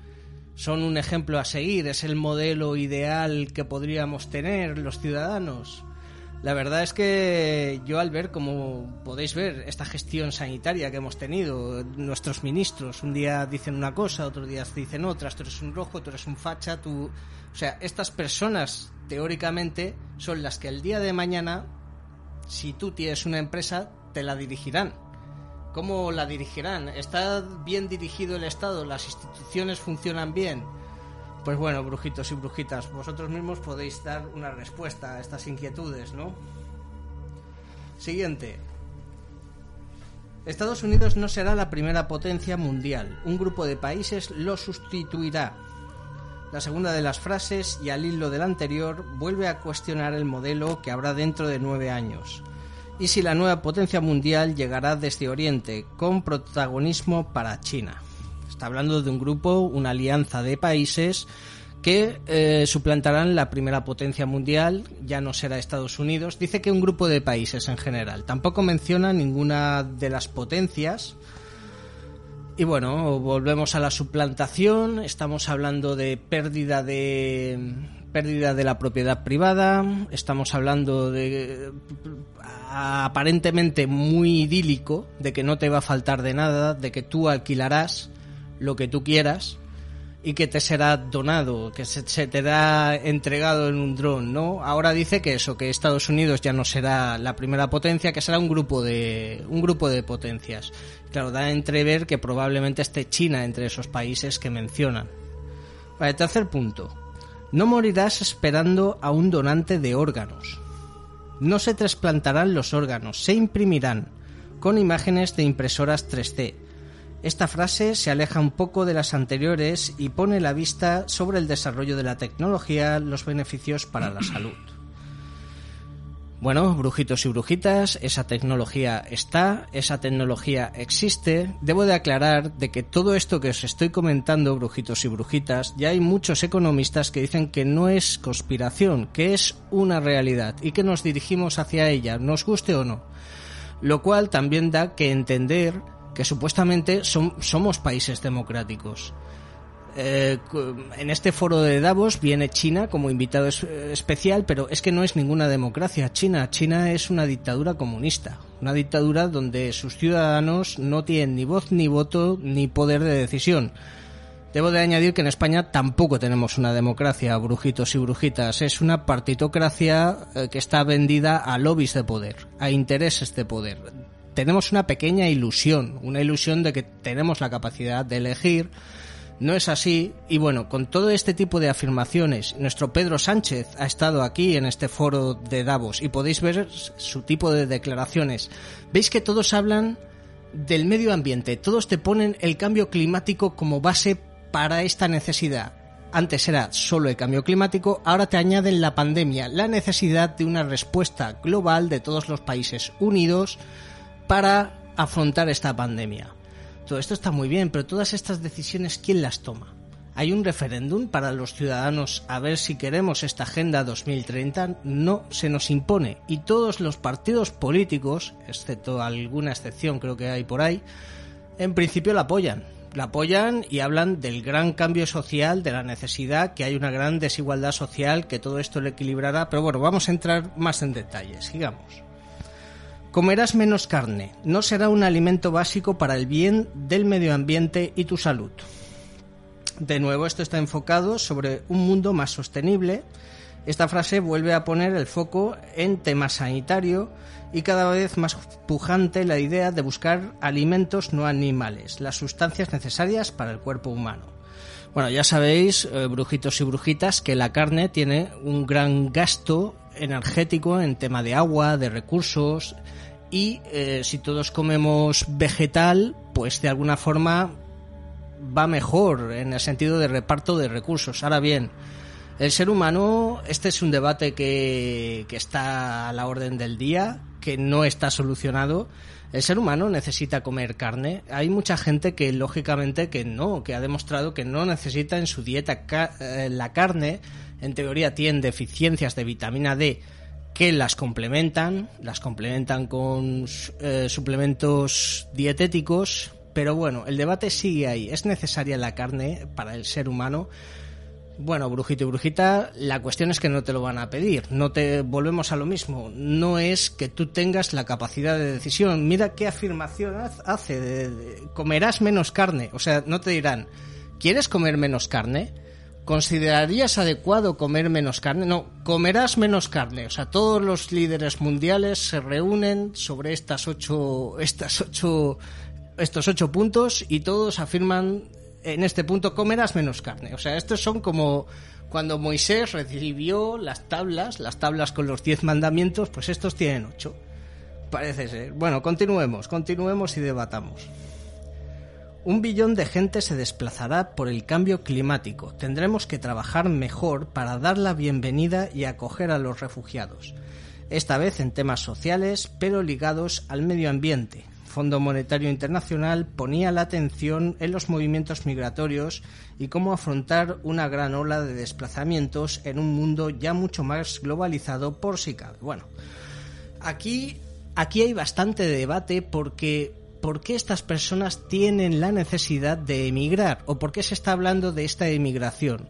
Son un ejemplo a seguir, es el modelo ideal que podríamos tener los ciudadanos. La verdad es que yo al ver, como podéis ver, esta gestión sanitaria que hemos tenido, nuestros ministros, un día dicen una cosa, otro día dicen otra, tú eres un rojo, tú eres un facha, tú... O sea, estas personas, teóricamente, son las que el día de mañana, si tú tienes una empresa, te la dirigirán. ¿Cómo la dirigirán? ¿Está bien dirigido el Estado? ¿Las instituciones funcionan bien? Pues bueno, brujitos y brujitas, vosotros mismos podéis dar una respuesta a estas inquietudes, ¿no? Siguiente. Estados Unidos no será la primera potencia mundial. Un grupo de países lo sustituirá. La segunda de las frases, y al hilo del anterior, vuelve a cuestionar el modelo que habrá dentro de nueve años. Y si la nueva potencia mundial llegará desde Oriente, con protagonismo para China. Está hablando de un grupo, una alianza de países que eh, suplantarán la primera potencia mundial, ya no será Estados Unidos. Dice que un grupo de países en general. Tampoco menciona ninguna de las potencias. Y bueno, volvemos a la suplantación. Estamos hablando de pérdida de pérdida de la propiedad privada. Estamos hablando de aparentemente muy idílico, de que no te va a faltar de nada, de que tú alquilarás lo que tú quieras y que te será donado, que se, te será entregado en un dron, ¿no? Ahora dice que eso, que Estados Unidos ya no será la primera potencia, que será un grupo de un grupo de potencias. Claro, da a entrever que probablemente esté China entre esos países que mencionan. Vale, tercer punto. No morirás esperando a un donante de órganos. No se trasplantarán los órganos, se imprimirán con imágenes de impresoras 3D esta frase se aleja un poco de las anteriores y pone la vista sobre el desarrollo de la tecnología, los beneficios para la salud. Bueno, brujitos y brujitas, esa tecnología está, esa tecnología existe. Debo de aclarar de que todo esto que os estoy comentando, brujitos y brujitas, ya hay muchos economistas que dicen que no es conspiración, que es una realidad y que nos dirigimos hacia ella, nos guste o no. Lo cual también da que entender que supuestamente somos países democráticos. Eh, en este foro de Davos viene China como invitado especial, pero es que no es ninguna democracia. China, China es una dictadura comunista, una dictadura donde sus ciudadanos no tienen ni voz ni voto ni poder de decisión. Debo de añadir que en España tampoco tenemos una democracia, brujitos y brujitas. Es una partitocracia eh, que está vendida a lobbies de poder, a intereses de poder tenemos una pequeña ilusión, una ilusión de que tenemos la capacidad de elegir. No es así y bueno, con todo este tipo de afirmaciones, nuestro Pedro Sánchez ha estado aquí en este foro de Davos y podéis ver su tipo de declaraciones. Veis que todos hablan del medio ambiente, todos te ponen el cambio climático como base para esta necesidad. Antes era solo el cambio climático, ahora te añaden la pandemia, la necesidad de una respuesta global de todos los países unidos para afrontar esta pandemia. Todo esto está muy bien, pero todas estas decisiones, ¿quién las toma? ¿Hay un referéndum para los ciudadanos a ver si queremos esta Agenda 2030? No se nos impone y todos los partidos políticos, excepto alguna excepción creo que hay por ahí, en principio la apoyan. La apoyan y hablan del gran cambio social, de la necesidad, que hay una gran desigualdad social, que todo esto lo equilibrará. Pero bueno, vamos a entrar más en detalles. Sigamos. Comerás menos carne. No será un alimento básico para el bien del medio ambiente y tu salud. De nuevo, esto está enfocado sobre un mundo más sostenible. Esta frase vuelve a poner el foco en tema sanitario y cada vez más pujante la idea de buscar alimentos no animales, las sustancias necesarias para el cuerpo humano. Bueno, ya sabéis, eh, brujitos y brujitas, que la carne tiene un gran gasto energético en tema de agua, de recursos, y eh, si todos comemos vegetal, pues de alguna forma va mejor en el sentido de reparto de recursos. Ahora bien, el ser humano, este es un debate que, que está a la orden del día, que no está solucionado. El ser humano necesita comer carne. Hay mucha gente que lógicamente que no, que ha demostrado que no necesita en su dieta eh, la carne. En teoría tiene deficiencias de vitamina D que las complementan, las complementan con eh, suplementos dietéticos, pero bueno, el debate sigue ahí. ¿Es necesaria la carne para el ser humano? Bueno, brujito y brujita, la cuestión es que no te lo van a pedir. No te volvemos a lo mismo. No es que tú tengas la capacidad de decisión. Mira qué afirmación hace. comerás menos carne. O sea, no te dirán, ¿quieres comer menos carne? ¿Considerarías adecuado comer menos carne? No, comerás menos carne. O sea, todos los líderes mundiales se reúnen sobre estas ocho, estas ocho, estos ocho puntos y todos afirman en este punto comerás menos carne. O sea, estos son como cuando Moisés recibió las tablas, las tablas con los diez mandamientos, pues estos tienen ocho. Parece ser. Bueno, continuemos, continuemos y debatamos. Un billón de gente se desplazará por el cambio climático. Tendremos que trabajar mejor para dar la bienvenida y acoger a los refugiados. Esta vez en temas sociales, pero ligados al medio ambiente. Fondo Monetario Internacional ponía la atención en los movimientos migratorios y cómo afrontar una gran ola de desplazamientos en un mundo ya mucho más globalizado por si. Bueno, aquí, aquí hay bastante debate porque ¿por qué estas personas tienen la necesidad de emigrar? ¿O por qué se está hablando de esta emigración?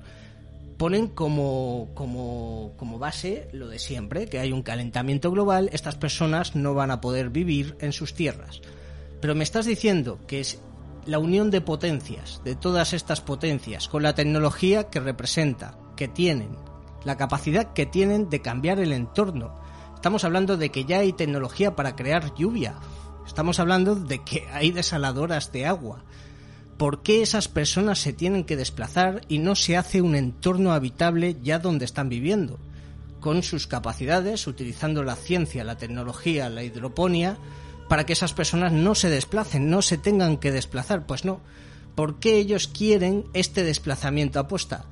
Ponen como, como, como, base lo de siempre, que hay un calentamiento global, estas personas no van a poder vivir en sus tierras. Pero me estás diciendo que es la unión de potencias, de todas estas potencias, con la tecnología que representa, que tienen, la capacidad que tienen de cambiar el entorno. Estamos hablando de que ya hay tecnología para crear lluvia, Estamos hablando de que hay desaladoras de agua. ¿Por qué esas personas se tienen que desplazar y no se hace un entorno habitable ya donde están viviendo? Con sus capacidades, utilizando la ciencia, la tecnología, la hidroponía, para que esas personas no se desplacen, no se tengan que desplazar. Pues no. ¿Por qué ellos quieren este desplazamiento apuesta?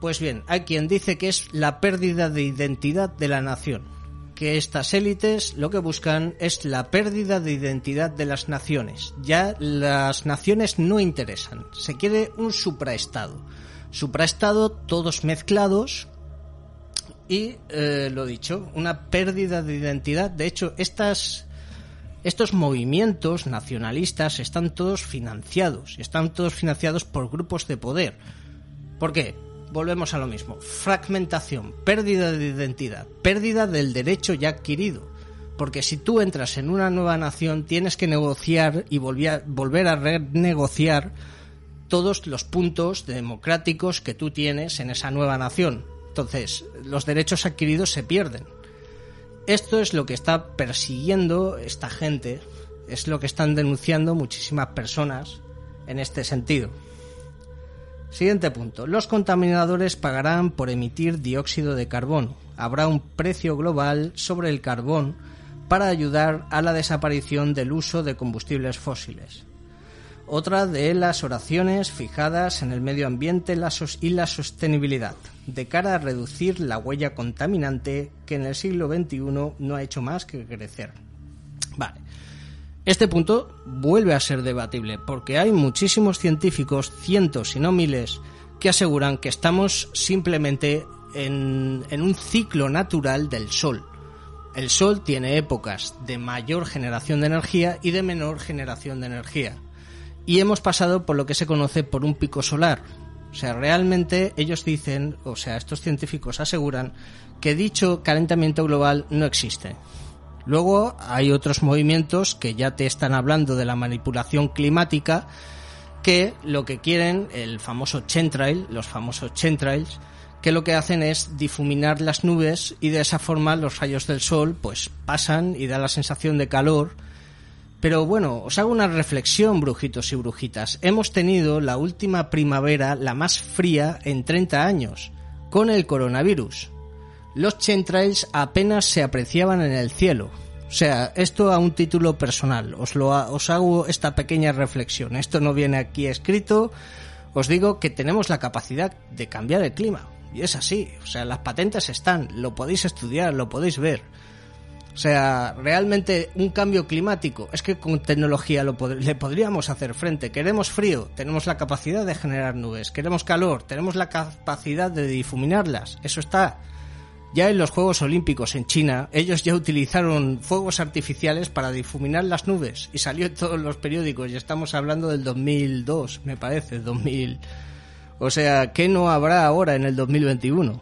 Pues bien, hay quien dice que es la pérdida de identidad de la nación que estas élites lo que buscan es la pérdida de identidad de las naciones. Ya las naciones no interesan, se quiere un supraestado. Supraestado, todos mezclados y, eh, lo dicho, una pérdida de identidad. De hecho, estas, estos movimientos nacionalistas están todos financiados, están todos financiados por grupos de poder. ¿Por qué? Volvemos a lo mismo. Fragmentación, pérdida de identidad, pérdida del derecho ya adquirido. Porque si tú entras en una nueva nación, tienes que negociar y volver a renegociar todos los puntos democráticos que tú tienes en esa nueva nación. Entonces, los derechos adquiridos se pierden. Esto es lo que está persiguiendo esta gente, es lo que están denunciando muchísimas personas en este sentido. Siguiente punto. Los contaminadores pagarán por emitir dióxido de carbono. Habrá un precio global sobre el carbón para ayudar a la desaparición del uso de combustibles fósiles. Otra de las oraciones fijadas en el medio ambiente y la sostenibilidad, de cara a reducir la huella contaminante que en el siglo XXI no ha hecho más que crecer. Vale. Este punto vuelve a ser debatible porque hay muchísimos científicos, cientos y no miles, que aseguran que estamos simplemente en, un ciclo natural del Sol. El Sol tiene épocas de mayor generación de energía y de menor generación de energía. Y hemos pasado por lo que se conoce por un pico solar. O sea, realmente ellos dicen, o sea, estos científicos aseguran que dicho calentamiento global no existe. Luego hay otros movimientos que ya te están hablando de la manipulación climática que lo que quieren, el famoso chemtrail, los famosos chemtrails, que lo que hacen es difuminar las nubes y de esa forma los rayos del sol pues pasan y da la sensación de calor. Pero bueno, os hago una reflexión, brujitos y brujitas. Hemos tenido la última primavera, la más fría en 30 años, con el coronavirus los chemtrails apenas se apreciaban en el cielo. O sea, esto a un título personal. Os, lo, os hago esta pequeña reflexión. Esto no viene aquí escrito. Os digo que tenemos la capacidad de cambiar el clima. Y es así. O sea, las patentes están. Lo podéis estudiar, lo podéis ver. O sea, realmente un cambio climático, es que con tecnología lo le podríamos hacer frente. Queremos frío, tenemos la capacidad de generar nubes. Queremos calor, tenemos la capacidad de difuminarlas. Eso está. Ya en los Juegos Olímpicos en China, ellos ya utilizaron fuegos artificiales para difuminar las nubes y salió en todos los periódicos y estamos hablando del 2002, me parece, 2000. O sea, ¿qué no habrá ahora en el 2021?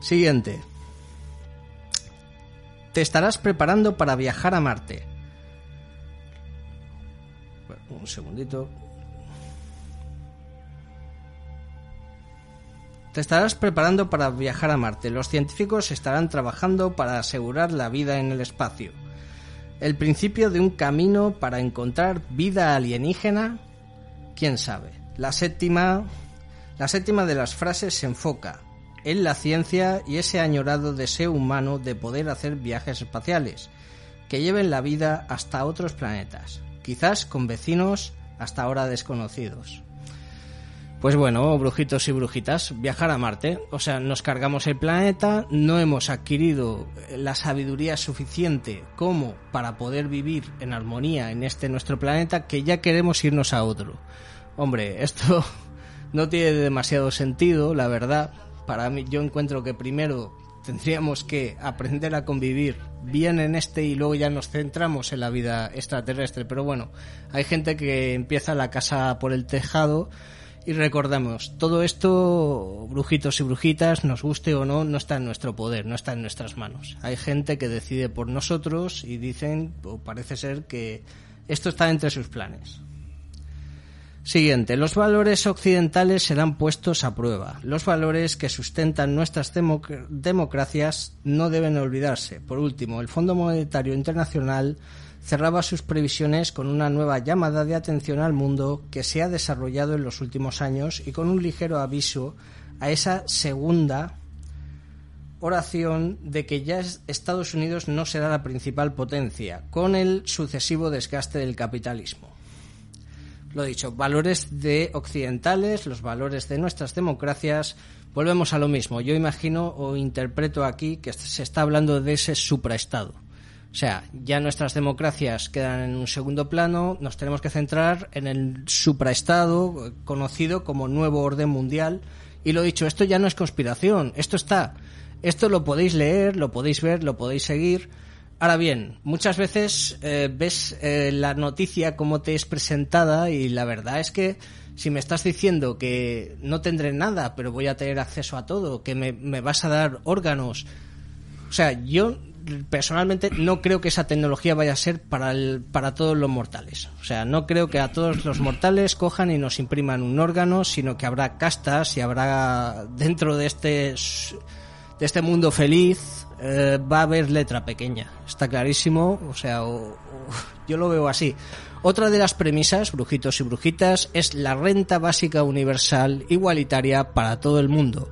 Siguiente. Te estarás preparando para viajar a Marte. un segundito. Te estarás preparando para viajar a Marte. Los científicos estarán trabajando para asegurar la vida en el espacio. El principio de un camino para encontrar vida alienígena, quién sabe. La séptima, la séptima de las frases se enfoca en la ciencia y ese añorado deseo humano de poder hacer viajes espaciales que lleven la vida hasta otros planetas, quizás con vecinos hasta ahora desconocidos. Pues bueno, brujitos y brujitas, viajar a Marte. O sea, nos cargamos el planeta, no hemos adquirido la sabiduría suficiente como para poder vivir en armonía en este nuestro planeta que ya queremos irnos a otro. Hombre, esto no tiene demasiado sentido, la verdad. Para mí yo encuentro que primero tendríamos que aprender a convivir bien en este y luego ya nos centramos en la vida extraterrestre. Pero bueno, hay gente que empieza la casa por el tejado y recordamos, todo esto, brujitos y brujitas, nos guste o no, no está en nuestro poder, no está en nuestras manos. Hay gente que decide por nosotros y dicen, o parece ser que esto está entre sus planes. Siguiente, los valores occidentales serán puestos a prueba. Los valores que sustentan nuestras democracias no deben olvidarse. Por último, el Fondo Monetario Internacional cerraba sus previsiones con una nueva llamada de atención al mundo que se ha desarrollado en los últimos años y con un ligero aviso a esa segunda oración de que ya Estados Unidos no será la principal potencia, con el sucesivo desgaste del capitalismo. Lo dicho, valores de occidentales, los valores de nuestras democracias, volvemos a lo mismo. Yo imagino o interpreto aquí que se está hablando de ese supraestado o sea, ya nuestras democracias quedan en un segundo plano, nos tenemos que centrar en el supraestado conocido como nuevo orden mundial. Y lo dicho, esto ya no es conspiración, esto está. Esto lo podéis leer, lo podéis ver, lo podéis seguir. Ahora bien, muchas veces eh, ves eh, la noticia como te es presentada y la verdad es que si me estás diciendo que no tendré nada, pero voy a tener acceso a todo, que me, me vas a dar órganos, o sea, yo personalmente no creo que esa tecnología vaya a ser para, el, para todos los mortales. O sea, no creo que a todos los mortales cojan y nos impriman un órgano, sino que habrá castas y habrá dentro de este, de este mundo feliz eh, va a haber letra pequeña. Está clarísimo. O sea, yo lo veo así. Otra de las premisas, brujitos y brujitas, es la renta básica universal igualitaria para todo el mundo.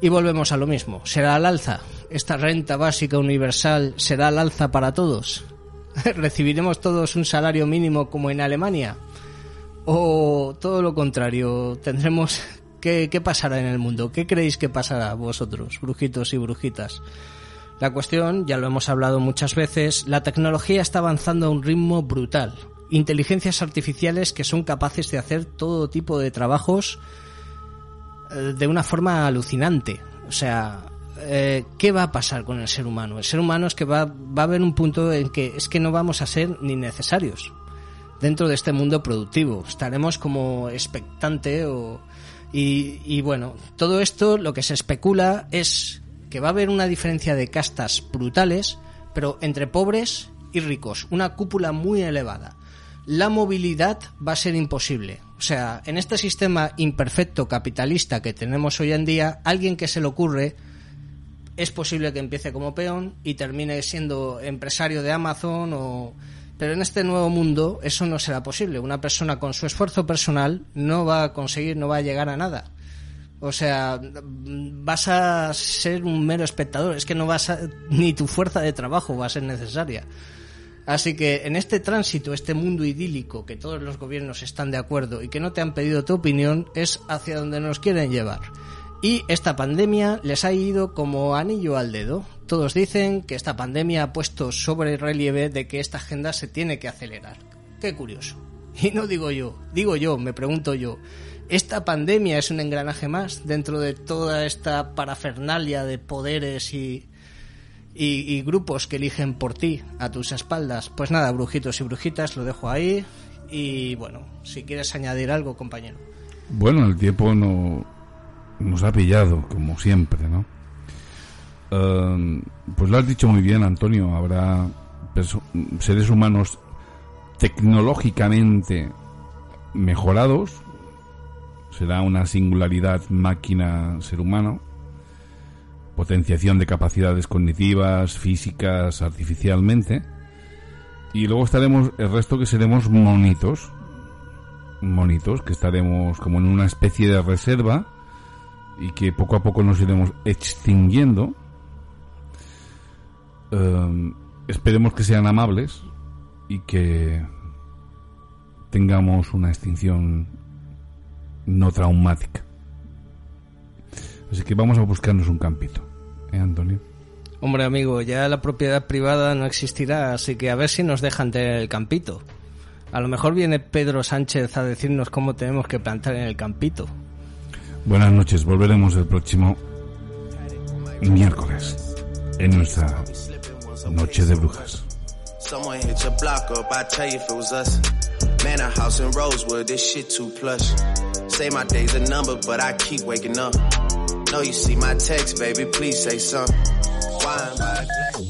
Y volvemos a lo mismo. ¿Será al alza? ¿Esta renta básica universal será al alza para todos? ¿Recibiremos todos un salario mínimo como en Alemania? ¿O todo lo contrario? ¿Tendremos... ¿Qué, qué pasará en el mundo? ¿Qué creéis que pasará vosotros, brujitos y brujitas? La cuestión, ya lo hemos hablado muchas veces, la tecnología está avanzando a un ritmo brutal. Inteligencias artificiales que son capaces de hacer todo tipo de trabajos de una forma alucinante. O sea, eh, ¿qué va a pasar con el ser humano? El ser humano es que va, va a haber un punto en que es que no vamos a ser ni necesarios dentro de este mundo productivo. Estaremos como expectante o, y, y bueno, todo esto lo que se especula es que va a haber una diferencia de castas brutales, pero entre pobres y ricos, una cúpula muy elevada. La movilidad va a ser imposible. O sea, en este sistema imperfecto capitalista que tenemos hoy en día, alguien que se le ocurre es posible que empiece como peón y termine siendo empresario de Amazon o pero en este nuevo mundo eso no será posible. Una persona con su esfuerzo personal no va a conseguir, no va a llegar a nada. O sea, vas a ser un mero espectador. Es que no vas a, ni tu fuerza de trabajo va a ser necesaria. Así que en este tránsito, este mundo idílico que todos los gobiernos están de acuerdo y que no te han pedido tu opinión, es hacia donde nos quieren llevar. Y esta pandemia les ha ido como anillo al dedo. Todos dicen que esta pandemia ha puesto sobre relieve de que esta agenda se tiene que acelerar. Qué curioso. Y no digo yo, digo yo, me pregunto yo, ¿esta pandemia es un engranaje más dentro de toda esta parafernalia de poderes y, y, grupos que eligen por ti a tus espaldas. Pues nada, brujitos y brujitas, lo dejo ahí. Y bueno, si quieres añadir algo, compañero. Bueno, el tiempo no, nos ha pillado, como siempre, ¿no? Em, pues lo has dicho muy bien, Antonio. Habrá seres humanos tecnológicamente mejorados. Será una singularidad máquina-ser humano potenciación de capacidades cognitivas, físicas, artificialmente. Y luego estaremos, el resto que seremos monitos, monitos, que estaremos como en una especie de reserva y que poco a poco nos iremos extinguiendo. Em, esperemos que sean amables y que tengamos una extinción no traumática. Así que vamos a buscarnos un campito. ¿Eh, Antonio? Hombre, amigo, ya la propiedad privada no existirá, así que a ver si nos dejan tener el campito. A lo mejor viene Pedro Sánchez a decirnos cómo tenemos que plantar en el campito. Buenas noches, volveremos el próximo miércoles en nuestra Noche de Brujas. Someone hit your block up, I tell you if it was us. Man, a house in Rosewood, this shit too plush. Say my day's a number, but I keep waking up. No, you see my text, baby, please say something. Wine by.